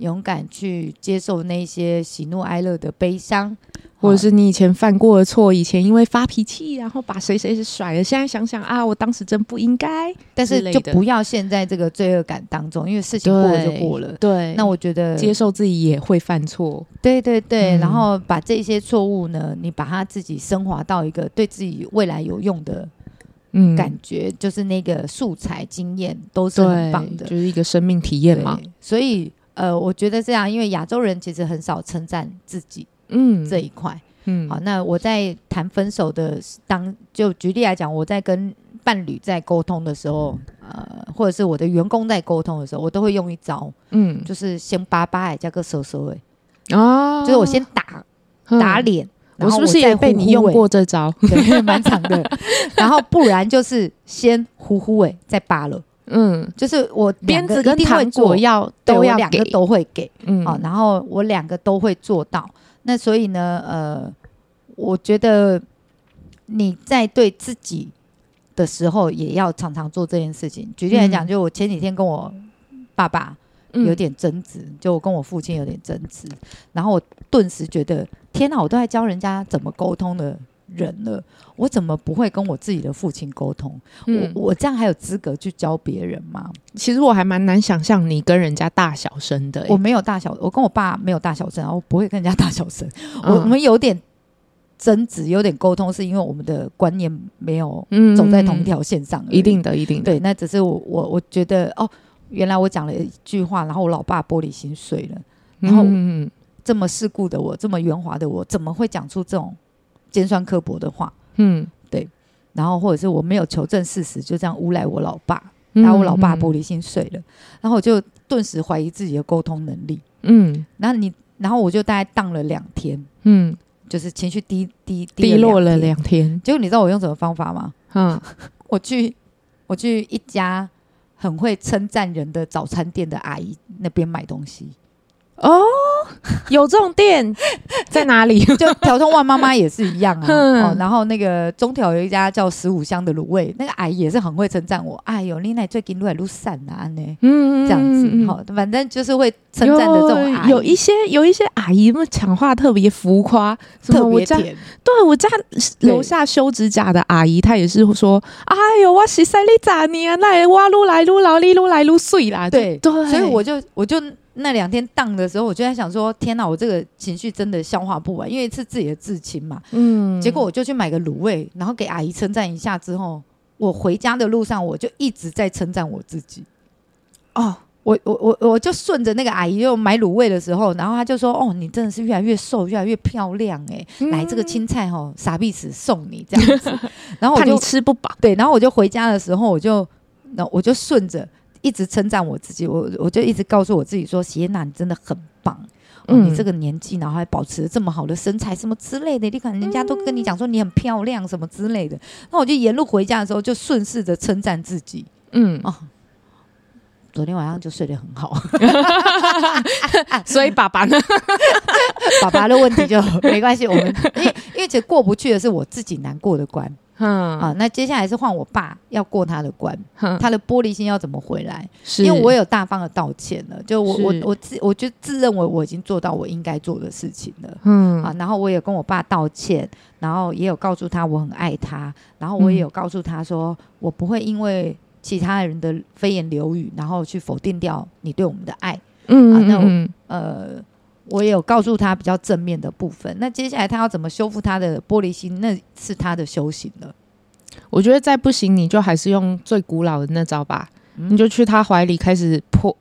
勇敢去接受那些喜怒哀乐的悲伤，或者是你以前犯过的错，以前因为发脾气，然后把谁谁谁甩了，现在想想啊，我当时真不应该。但是就不要陷在这个罪恶感当中，因为事情过了就过了。对，那我觉得接受自己也会犯错。对对对，嗯、然后把这些错误呢，你把它自己升华到一个对自己未来有用的嗯感觉，嗯、就是那个素材经验都是很棒的，就是一个生命体验嘛。所以。呃，我觉得这样，因为亚洲人其实很少称赞自己，嗯，这一块，嗯，好，那我在谈分手的当，就举例来讲，我在跟伴侣在沟通的时候，呃，或者是我的员工在沟通的时候，我都会用一招，嗯，就是先巴巴哎，加个手手哎，哦，就是我先打打脸，我是不是也被你用过这招？*laughs* 对，蛮长的。然后不然就是先呼呼哎，再扒了。嗯，就是我鞭子跟糖果要都要两个都会给，嗯，好，然后我两个都会做到。那所以呢，呃，我觉得你在对自己的时候，也要常常做这件事情。举例来讲，就我前几天跟我爸爸有点争执，嗯、就我跟我父亲有点争执，然后我顿时觉得，天哪，我都在教人家怎么沟通的。人了，我怎么不会跟我自己的父亲沟通？嗯、我我这样还有资格去教别人吗？其实我还蛮难想象你跟人家大小声的。我没有大小，我跟我爸没有大小声，我不会跟人家大小声。*laughs* 嗯、我们有点争执，有点沟通，是因为我们的观念没有走在同一条线上。一定的，一定的。对，那只是我我我觉得哦，原来我讲了一句话，然后我老爸玻璃心碎了。然后这么世故的我，这么圆滑的我，怎么会讲出这种？尖酸刻薄的话，嗯，对，然后或者是我没有求证事实，就这样诬赖我老爸，然后我老爸玻璃心碎了，嗯、然后我就顿时怀疑自己的沟通能力，嗯，然后你，然后我就大概荡了两天，嗯，就是情绪低低低落了两天，结果你知道我用什么方法吗？嗯，*laughs* 我去我去一家很会称赞人的早餐店的阿姨那边买东西。哦，*laughs* 有这种店 *laughs* 在哪里？*laughs* 就条通万妈妈也是一样啊。哦，然后那个中条有一家叫十五香的卤味，那个阿姨也是很会称赞我。哎呦，你那最近撸来撸散啊呢？嗯，这样子好，反正就是会称赞的这种阿姨。有一些有一些阿姨，们讲话特别浮夸，特别甜。对我家楼下修指甲的阿姨，她也是说：“哎呦，我洗晒你咋你啊？那我撸来撸老，你撸来撸碎啦。”对对，所以我就我就。那两天荡的时候，我就在想说：天哪，我这个情绪真的消化不完，因为是自己的至亲嘛。嗯。结果我就去买个卤味，然后给阿姨称赞一下之后，我回家的路上我就一直在称赞我自己。哦，我我我我就顺着那个阿姨又买卤味的时候，然后她就说：哦，你真的是越来越瘦，越来越漂亮哎、欸！嗯、来这个青菜哦，傻逼死送你这样子。然后我就吃不饱。对，然后我就回家的时候，我就那我就顺着。一直称赞我自己，我我就一直告诉我自己说：“谢娜，你真的很棒，嗯，你这个年纪，然后还保持这么好的身材，什么之类的，你看人家都跟你讲说你很漂亮，什么之类的。”那我就沿路回家的时候，就顺势的称赞自己，嗯。哦，昨天晚上就睡得很好，*laughs* 所以爸爸呢，*laughs* 爸爸的问题就没关系，我们因为因为其实过不去的是我自己难过的关。嗯啊，那接下来是换我爸要过他的关，嗯、他的玻璃心要怎么回来？是因为我有大方的道歉了，就我我我自我就自认为我已经做到我应该做的事情了。嗯啊，然后我也跟我爸道歉，然后也有告诉他我很爱他，然后我也有告诉他说，嗯、我不会因为其他人的飞言流语，然后去否定掉你对我们的爱。嗯，嗯，嗯啊，那我呃。我也有告诉他比较正面的部分，那接下来他要怎么修复他的玻璃心，那是他的修行了。我觉得再不行，你就还是用最古老的那招吧，嗯、你就去他怀里开始泼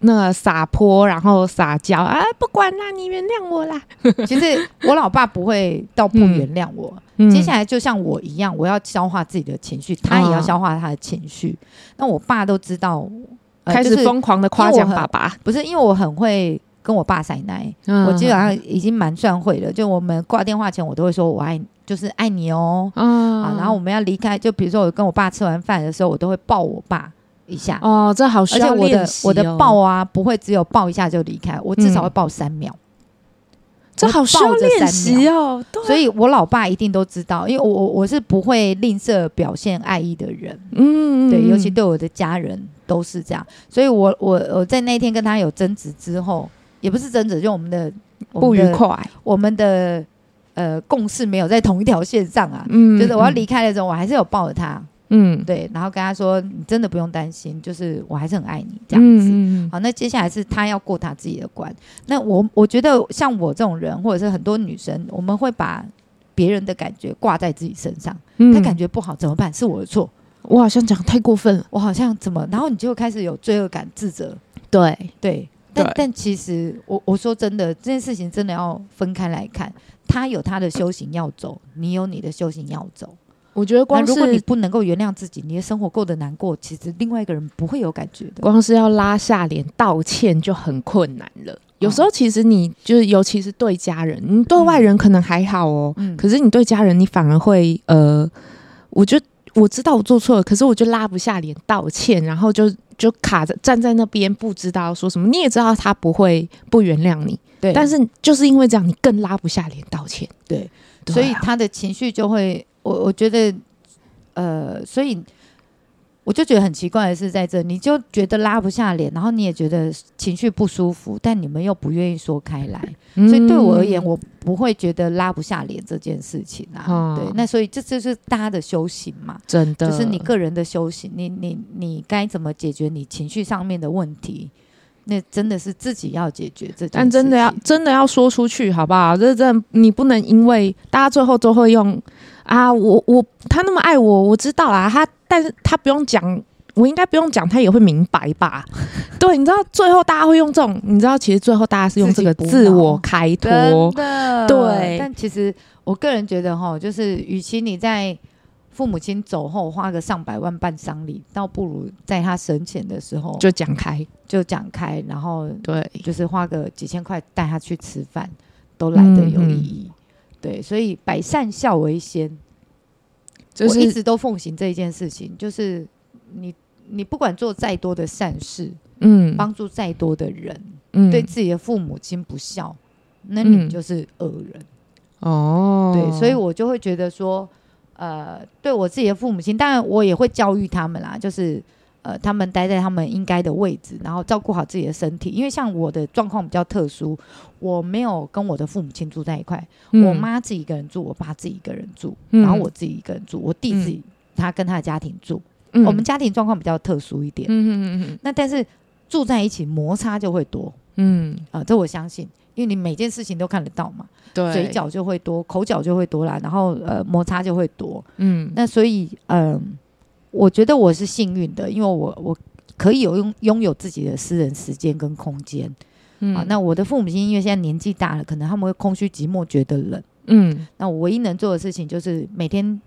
那个撒泼，然后撒娇啊，不管啦，你原谅我啦。*laughs* 其实我老爸不会到不原谅我，*laughs* 嗯、接下来就像我一样，我要消化自己的情绪，他也要消化他的情绪。哦、那我爸都知道，呃、开始疯狂的夸奖爸爸，不是因为我很会。跟我爸奶奶，嗯、我基本上已经蛮算会了。就我们挂电话前，我都会说我爱，就是爱你哦。嗯、啊，然后我们要离开，就比如说我跟我爸吃完饭的时候，我都会抱我爸一下。哦，这好需要哦。而且我的我的抱啊，不会只有抱一下就离开，我至少会抱三秒。嗯、这好需要练习哦。所以我老爸一定都知道，因为我我我是不会吝啬表现爱意的人。嗯，对，尤其对我的家人都是这样。所以我我我在那天跟他有争执之后。也不是争执，就我们的不愉快，我们的呃共识没有在同一条线上啊。嗯，就是我要离开的时候，我还是有抱着他，嗯，对，然后跟他说：“你真的不用担心，就是我还是很爱你这样子。嗯”嗯、好，那接下来是他要过他自己的关。那我我觉得像我这种人，或者是很多女生，我们会把别人的感觉挂在自己身上。嗯、他感觉不好怎么办？是我的错？我好像讲太过分了，我好像怎么？然后你就开始有罪恶感、自责。对对。但但其实，我我说真的，这件事情真的要分开来看。他有他的修行要走，你有你的修行要走。我觉得光是如果你不能够原谅自己，你的生活过得难过，其实另外一个人不会有感觉的。光是要拉下脸道歉就很困难了。有时候其实你就是，尤其是对家人，你对外人可能还好哦，嗯、可是你对家人，你反而会呃，我就我知道我做错了，可是我就拉不下脸道歉，然后就就卡着站在那边，不知道说什么。你也知道他不会不原谅你，对，但是就是因为这样，你更拉不下脸道歉，对，所以他的情绪就会，我我觉得，呃，所以。我就觉得很奇怪的是，在这你就觉得拉不下脸，然后你也觉得情绪不舒服，但你们又不愿意说开来，嗯、所以对我而言，我不会觉得拉不下脸这件事情啊。嗯、对，那所以这就是大家的修行嘛，真的，就是你个人的修行，你你你该怎么解决你情绪上面的问题？那真的是自己要解决这件事情，但真的要真的要说出去，好不好？这这你不能因为大家最后都会用啊，我我他那么爱我，我知道啊，他。但是他不用讲，我应该不用讲，他也会明白吧？*laughs* 对，你知道最后大家会用这种，你知道其实最后大家是用这个自我开脱的，对。但其实我个人觉得哈，就是与其你在父母亲走后花个上百万办丧礼，倒不如在他生前的时候就讲开，就讲开，然后对，就是花个几千块带他去吃饭，都来得有意义。嗯嗯对，所以百善孝为先。就是、我一直都奉行这一件事情，就是你你不管做再多的善事，嗯，帮助再多的人，嗯，对自己的父母亲不孝，那你就是恶人。哦，对，所以我就会觉得说，呃，对我自己的父母亲，当然我也会教育他们啦，就是。呃，他们待在他们应该的位置，然后照顾好自己的身体。因为像我的状况比较特殊，我没有跟我的父母亲住在一块，嗯、我妈自己一个人住，我爸自己一个人住，嗯、然后我自己一个人住，我弟自己、嗯、他跟他的家庭住。嗯、我们家庭状况比较特殊一点。嗯嗯嗯嗯。那但是住在一起摩擦就会多。嗯啊、呃，这我相信，因为你每件事情都看得到嘛，对，嘴角就会多，口角就会多啦，然后呃摩擦就会多。嗯，那所以嗯。呃我觉得我是幸运的，因为我我可以有拥拥有自己的私人时间跟空间。嗯，啊，那我的父母亲因为现在年纪大了，可能他们会空虚寂寞，觉得冷。嗯，那我唯一能做的事情就是每天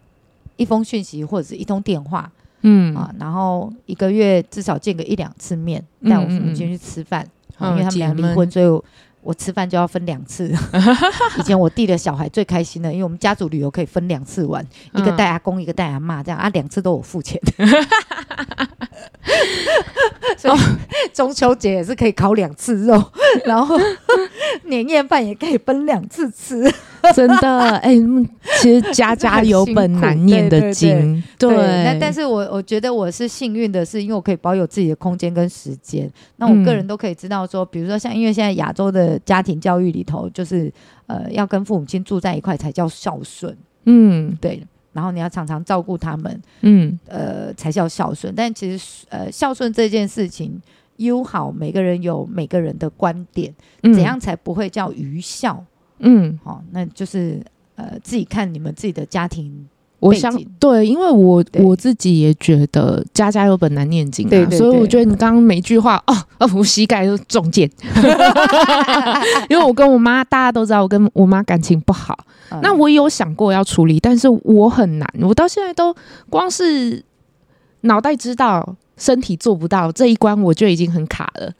一封讯息或者是一通电话。嗯，啊，然后一个月至少见个一两次面，带我父母亲去吃饭。嗯，因为他们俩离婚，所以我。吃饭就要分两次。*laughs* 以前我弟的小孩最开心的，因为我们家族旅游可以分两次玩，一个带阿公，一个带阿嬷，这样啊，两次都我付钱。*laughs* 所以中秋节也是可以烤两次肉，*laughs* 然后年夜饭也可以分两次吃。真的，哎、欸，其实家家有本难念的经。对，那但是我我觉得我是幸运的，是因为我可以保有自己的空间跟时间。那我个人都可以知道说，比如说像因为现在亚洲的家庭教育里头，就是呃要跟父母亲住在一块才叫孝顺。嗯，对。然后你要常常照顾他们，嗯，呃，才叫孝顺。但其实呃孝顺这件事情，优好每个人有每个人的观点，怎样才不会叫愚孝？嗯，好、哦，那就是呃，自己看你们自己的家庭。我想对，因为我我自己也觉得家家有本难念经啊，对对对，所以我觉得你刚刚每句话哦，我膝盖都中箭。*laughs* 因为我跟我妈，大家都知道我跟我妈感情不好，嗯、那我有想过要处理，但是我很难，我到现在都光是脑袋知道，身体做不到这一关，我就已经很卡了。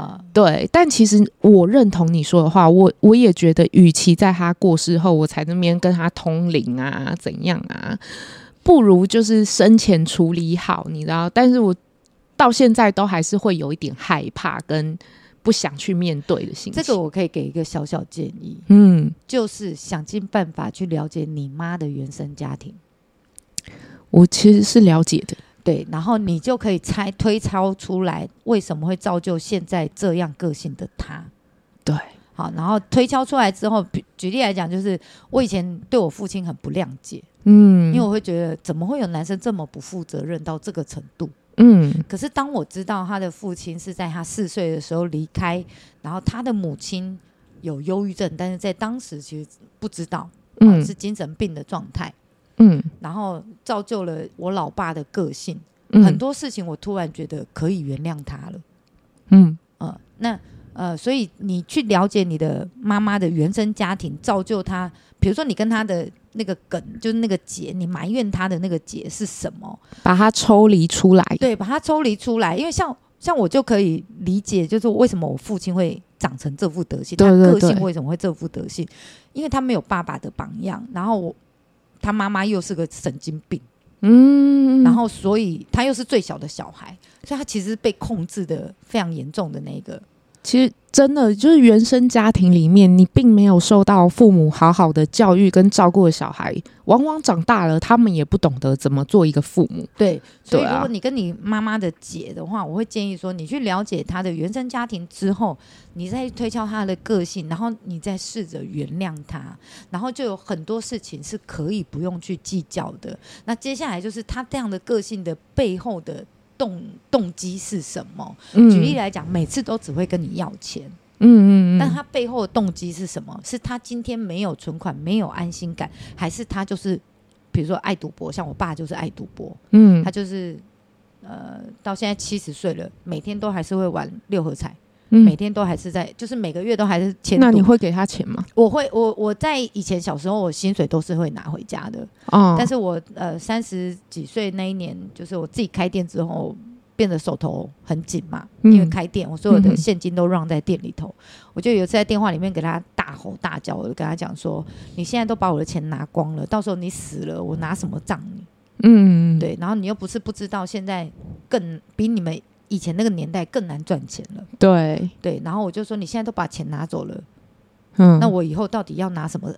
啊，嗯、对，但其实我认同你说的话，我我也觉得，与其在他过世后我才那边跟他通灵啊，怎样啊，不如就是生前处理好，你知道？但是我到现在都还是会有一点害怕跟不想去面对的心情。这个我可以给一个小小建议，嗯，就是想尽办法去了解你妈的原生家庭。我其实是了解的。对，然后你就可以猜推敲出来为什么会造就现在这样个性的他。对，好，然后推敲出来之后，举例来讲，就是我以前对我父亲很不谅解，嗯，因为我会觉得怎么会有男生这么不负责任到这个程度，嗯。可是当我知道他的父亲是在他四岁的时候离开，然后他的母亲有忧郁症，但是在当时其实不知道，嗯，是精神病的状态。嗯，然后造就了我老爸的个性，嗯、很多事情我突然觉得可以原谅他了。嗯呃，那呃，所以你去了解你的妈妈的原生家庭，造就他。比如说，你跟他的那个梗，就是那个结，你埋怨他的那个结是什么？把它抽离出来。对，把它抽离出来。因为像像我就可以理解，就是为什么我父亲会长成这副德性，他个性为什么会这副德性？因为他没有爸爸的榜样，然后我他妈妈又是个神经病，嗯，然后所以他又是最小的小孩，所以他其实被控制的非常严重的那个。其实真的就是原生家庭里面，你并没有受到父母好好的教育跟照顾的小孩，往往长大了，他们也不懂得怎么做一个父母。对，所以如果你跟你妈妈的姐的话，我会建议说，你去了解她的原生家庭之后，你再推敲她的个性，然后你再试着原谅她，然后就有很多事情是可以不用去计较的。那接下来就是她这样的个性的背后的。动动机是什么？嗯、举例来讲，每次都只会跟你要钱，嗯嗯，但他背后的动机是什么？是他今天没有存款，没有安心感，还是他就是，比如说爱赌博？像我爸就是爱赌博，嗯，他就是，呃，到现在七十岁了，每天都还是会玩六合彩。嗯、每天都还是在，就是每个月都还是钱。那你会给他钱吗？我会，我我在以前小时候，我薪水都是会拿回家的。哦。但是我呃三十几岁那一年，就是我自己开店之后，变得手头很紧嘛，嗯、因为开店，我所有的现金都让在店里头。嗯、我就有一次在电话里面给他大吼大叫，我就跟他讲说：“你现在都把我的钱拿光了，到时候你死了，我拿什么葬你？”嗯，对。然后你又不是不知道，现在更比你们。以前那个年代更难赚钱了，对。对，然后我就说，你现在都把钱拿走了，嗯，那我以后到底要拿什么？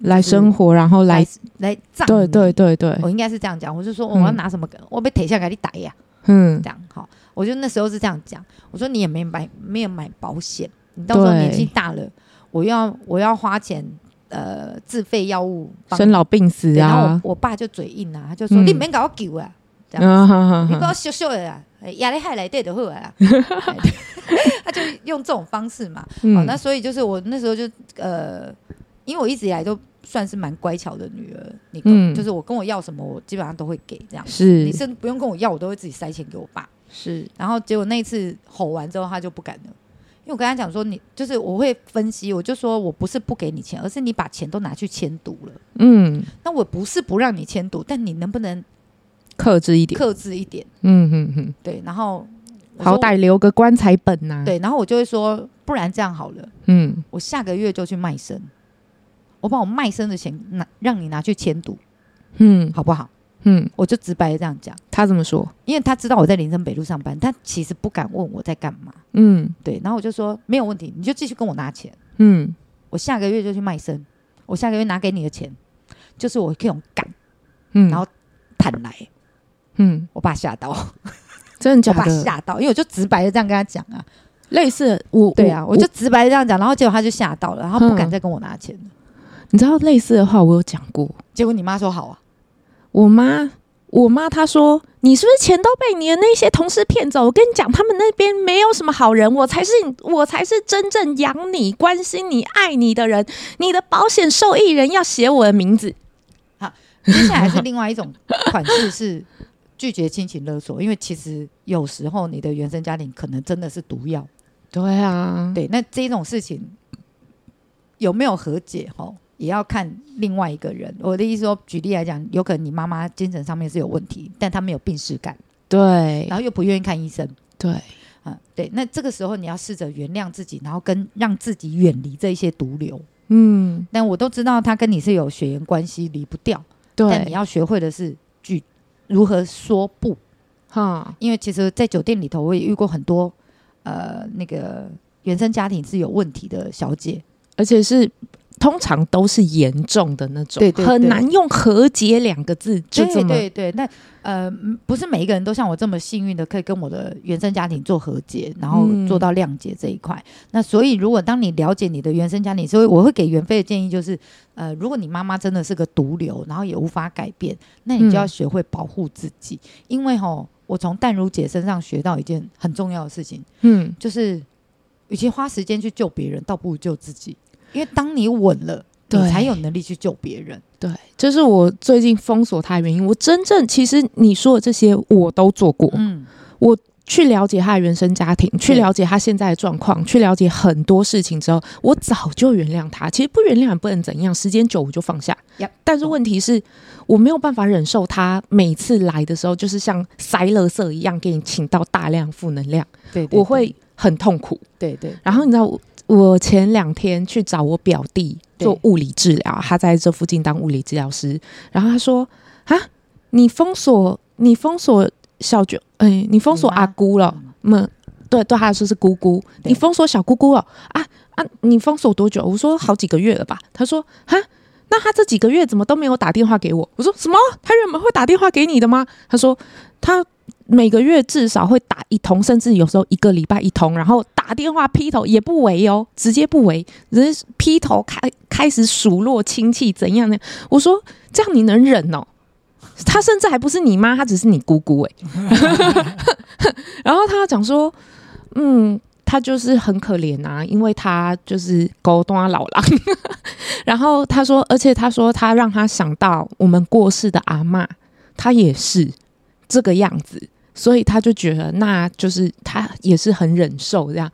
来生活，然后来来葬？对对对对，我应该是这样讲，我就说我要拿什么，我被铁下给你打呀，嗯，这样好，我就那时候是这样讲，我说你也没买没有买保险，你到时候年纪大了，我要我要花钱呃自费药物，生老病死啊，然后我爸就嘴硬啊，他就说你没搞我救啊，这样，你给我修修的啊。压力海来对的会来啊，*laughs* 他就用这种方式嘛。好、嗯哦，那所以就是我那时候就呃，因为我一直以来都算是蛮乖巧的女儿，你跟、嗯、就是我跟我要什么，我基本上都会给这样。是，你甚至不用跟我要，我都会自己塞钱给我爸。是，然后结果那一次吼完之后，他就不敢了，因为我跟他讲说，你就是我会分析，我就说我不是不给你钱，而是你把钱都拿去签赌了。嗯，那我不是不让你签赌，但你能不能？克制一点，克制一点，嗯嗯嗯，对，然后好歹留个棺材本呐、啊，对，然后我就会说，不然这样好了，嗯，我下个月就去卖身，我把我卖身的钱拿，让你拿去签赌，嗯，好不好？嗯，我就直白的这样讲。他怎么说？因为他知道我在林森北路上班，他其实不敢问我在干嘛，嗯，对，然后我就说没有问题，你就继续跟我拿钱，嗯，我下个月就去卖身，我下个月拿给你的钱，就是我可以用干，嗯，然后坦来。嗯，我爸吓到，真的假的？我爸吓到，因为我就直白的这样跟他讲啊，类似我对啊，我，我就直白的这样讲，然后结果他就吓到了，然后不敢再跟我拿钱了。你知道类似的话我有讲过，结果你妈说好啊，我妈我妈她说你是不是钱都被你的那些同事骗走？我跟你讲，他们那边没有什么好人，我才是我才是真正养你、关心你、爱你的人。你的保险受益人要写我的名字。好，接下来是另外一种款式是。拒绝亲情勒索，因为其实有时候你的原生家庭可能真的是毒药。对啊，对，那这种事情有没有和解？吼，也要看另外一个人。我的意思说，举例来讲，有可能你妈妈精神上面是有问题，但她没有病耻感，对，然后又不愿意看医生，对，啊，对，那这个时候你要试着原谅自己，然后跟让自己远离这一些毒瘤。嗯，但我都知道他跟你是有血缘关系，离不掉。对，但你要学会的是拒。如何说不？哈，因为其实，在酒店里头，我也遇过很多，呃，那个原生家庭是有问题的小姐，而且是。通常都是严重的那种，对对对，很难用和解两个字就这么。对对对，那呃，不是每一个人都像我这么幸运的，可以跟我的原生家庭做和解，然后做到谅解这一块。嗯、那所以，如果当你了解你的原生家庭，所以我会给袁飞的建议就是，呃，如果你妈妈真的是个毒瘤，然后也无法改变，那你就要学会保护自己。嗯、因为吼，我从淡如姐身上学到一件很重要的事情，嗯，就是与其花时间去救别人，倒不如救自己。因为当你稳了，你才有能力去救别人。对，这是我最近封锁他的原因。我真正其实你说的这些我都做过。嗯，我去了解他的原生家庭，去了解他现在的状况，去了解很多事情之后，我早就原谅他。其实不原谅也不能怎样，时间久我就放下。但是问题是，我没有办法忍受他每次来的时候，就是像塞垃圾一样给你请到大量负能量。对，对，对，我会很痛苦。对对。然后你知道我，我前两天去找我表弟做物理治疗，他在这附近当物理治疗师。然后他说：“啊，你封锁，你封锁。”小舅，哎、欸，你封锁阿姑了？嗯，对，对他来说是姑姑。你封锁小姑姑了？啊啊，你封锁多久？我说好几个月了吧。他说，哈，那他这几个月怎么都没有打电话给我？我说什么？他原本会打电话给你的吗？他说，他每个月至少会打一通，甚至有时候一个礼拜一通，然后打电话劈头也不为哦，直接不为，人劈头开开始数落亲戚怎样呢？我说这样你能忍哦？他甚至还不是你妈，他只是你姑姑哎、欸。*laughs* 然后他讲说，嗯，他就是很可怜啊，因为他就是孤单老狼。*laughs* 然后他说，而且他说他让他想到我们过世的阿嬷，他也是这个样子，所以他就觉得那就是他也是很忍受这样。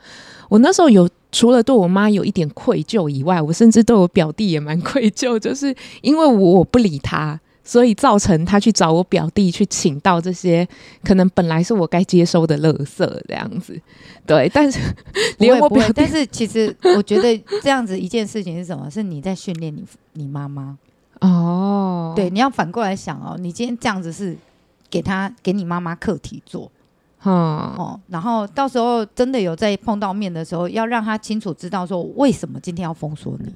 我那时候有除了对我妈有一点愧疚以外，我甚至对我表弟也蛮愧疚，就是因为我我不理他。所以造成他去找我表弟去请到这些可能本来是我该接收的垃圾这样子，对，但是 *laughs* 连我表弟，但是其实我觉得这样子一件事情是什么？是你在训练你你妈妈 *laughs* 哦，对，你要反过来想哦，你今天这样子是给他给你妈妈课题做，嗯哦，然后到时候真的有在碰到面的时候，要让他清楚知道说为什么今天要封锁你。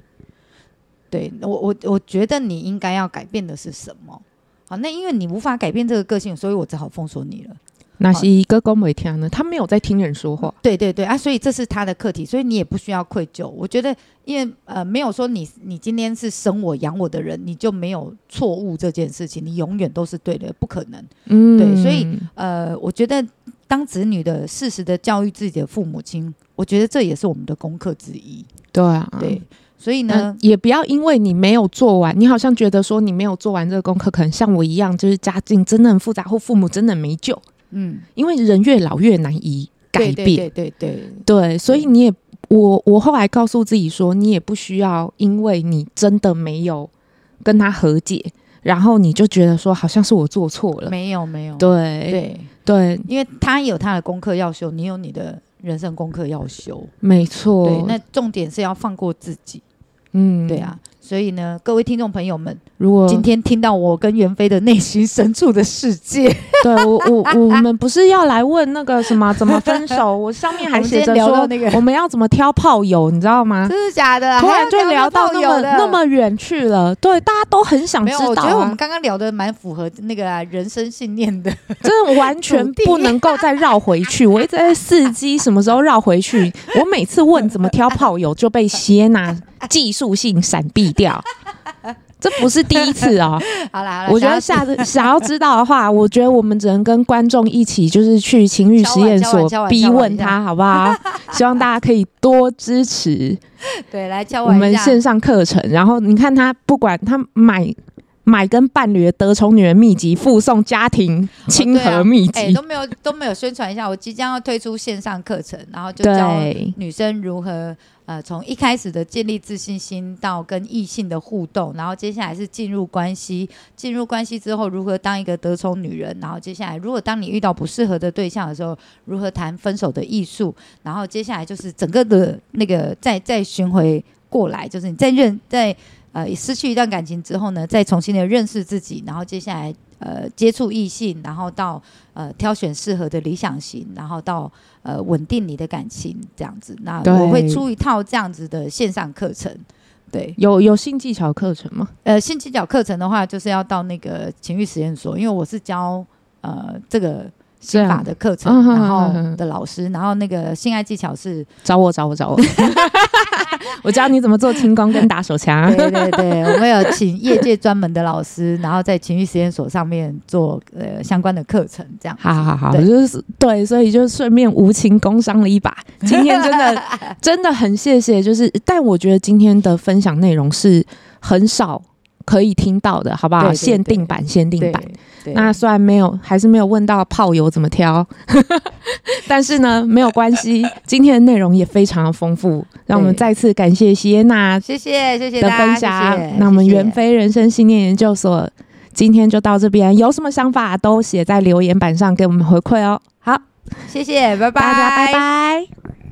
对我，我我觉得你应该要改变的是什么？好，那因为你无法改变这个个性，所以我只好封锁你了。那是一个公没听呢？他没有在听人说话。对对对啊，所以这是他的课题，所以你也不需要愧疚。我觉得，因为呃，没有说你你今天是生我养我的人，你就没有错误这件事情，你永远都是对的，不可能。嗯，对，所以呃，我觉得当子女的适时的教育自己的父母亲，我觉得这也是我们的功课之一。对啊，对。所以呢，嗯，也不要因为你没有做完，你好像觉得说你没有做完这个功课，可能像我一样，就是家境真的很复杂，或父母真的没救。嗯，因为人越老越难以改变。对对对对对，所以你也，我我后来告诉自己说，你也不需要，因为你真的没有跟他和解，然后你就觉得说好像是我做错了。没有没有，对对对，因为他有他的功课要修，你有你的人生功课要修。没错，对，那重点是要放过自己。嗯，对啊，所以呢，各位听众朋友们，如果今天听到我跟袁飞的内心深处的世界，*laughs* 对我我我们不是要来问那个什么怎么分手？*laughs* 我上面还写着说那个我们要怎么挑炮友，你知道吗？真的假的？突然就聊到那么那么远去了。对，大家都很想知道。我觉得我们刚刚聊的蛮符合那个人生信念的，*laughs* 真的完全不能够再绕回去。我一直在伺机什么时候绕回去。我每次问怎么挑炮友，就被谢娜 *laughs* 技术性闪避掉，*laughs* 这不是第一次哦。好啦，好啦，我觉得下次想要知道的话，*laughs* 我觉得我们只能跟观众一起，就是去情欲实验所逼问他，好不好？希望大家可以多支持。对，来教我们线上课程。然后你看他，不管他买买跟伴侣的得宠女人秘籍，附送家庭亲和秘籍，哦啊欸，都没有都没有宣传一下。我即将要推出线上课程，然后就教女生如何。呃，从一开始的建立自信心到跟异性的互动，然后接下来是进入关系，进入关系之后如何当一个得宠女人，然后接下来如果当你遇到不适合的对象的时候，如何谈分手的艺术，然后接下来就是整个的那个再再巡回过来，就是你在认在呃失去一段感情之后呢，再重新的认识自己，然后接下来。呃，接触异性，然后到呃挑选适合的理想型，然后到呃稳定你的感情这样子。那我会出一套这样子的线上课程。对，有有性技巧课程吗？呃，性技巧课程的话，就是要到那个情欲实验所，因为我是教呃这个。心法的课程，然后的老师，然后那个性爱技巧是找我找我找我，*laughs* 我教你怎么做轻功跟打手枪。*laughs* 对对对，我们有请业界专门的老师，然后在情绪实验所上面做呃相关的课程，这样。好好好，就是对，所以就顺便无情工伤了一把。今天真的 *laughs* 真的很谢谢，就是但我觉得今天的分享内容是很少可以听到的，好不好？对对对，限定版，限定版。那虽然没有，还是没有问到炮友怎么挑，*laughs* 但是呢，没有关系。*laughs* 今天的内容也非常的丰富，让我们再次感谢席耶娜，谢谢谢谢的分享。那我们袁非人生信念研究所今天就到这边，有什么想法都写在留言板上给我们回馈哦。好，谢谢，拜拜，大家拜拜。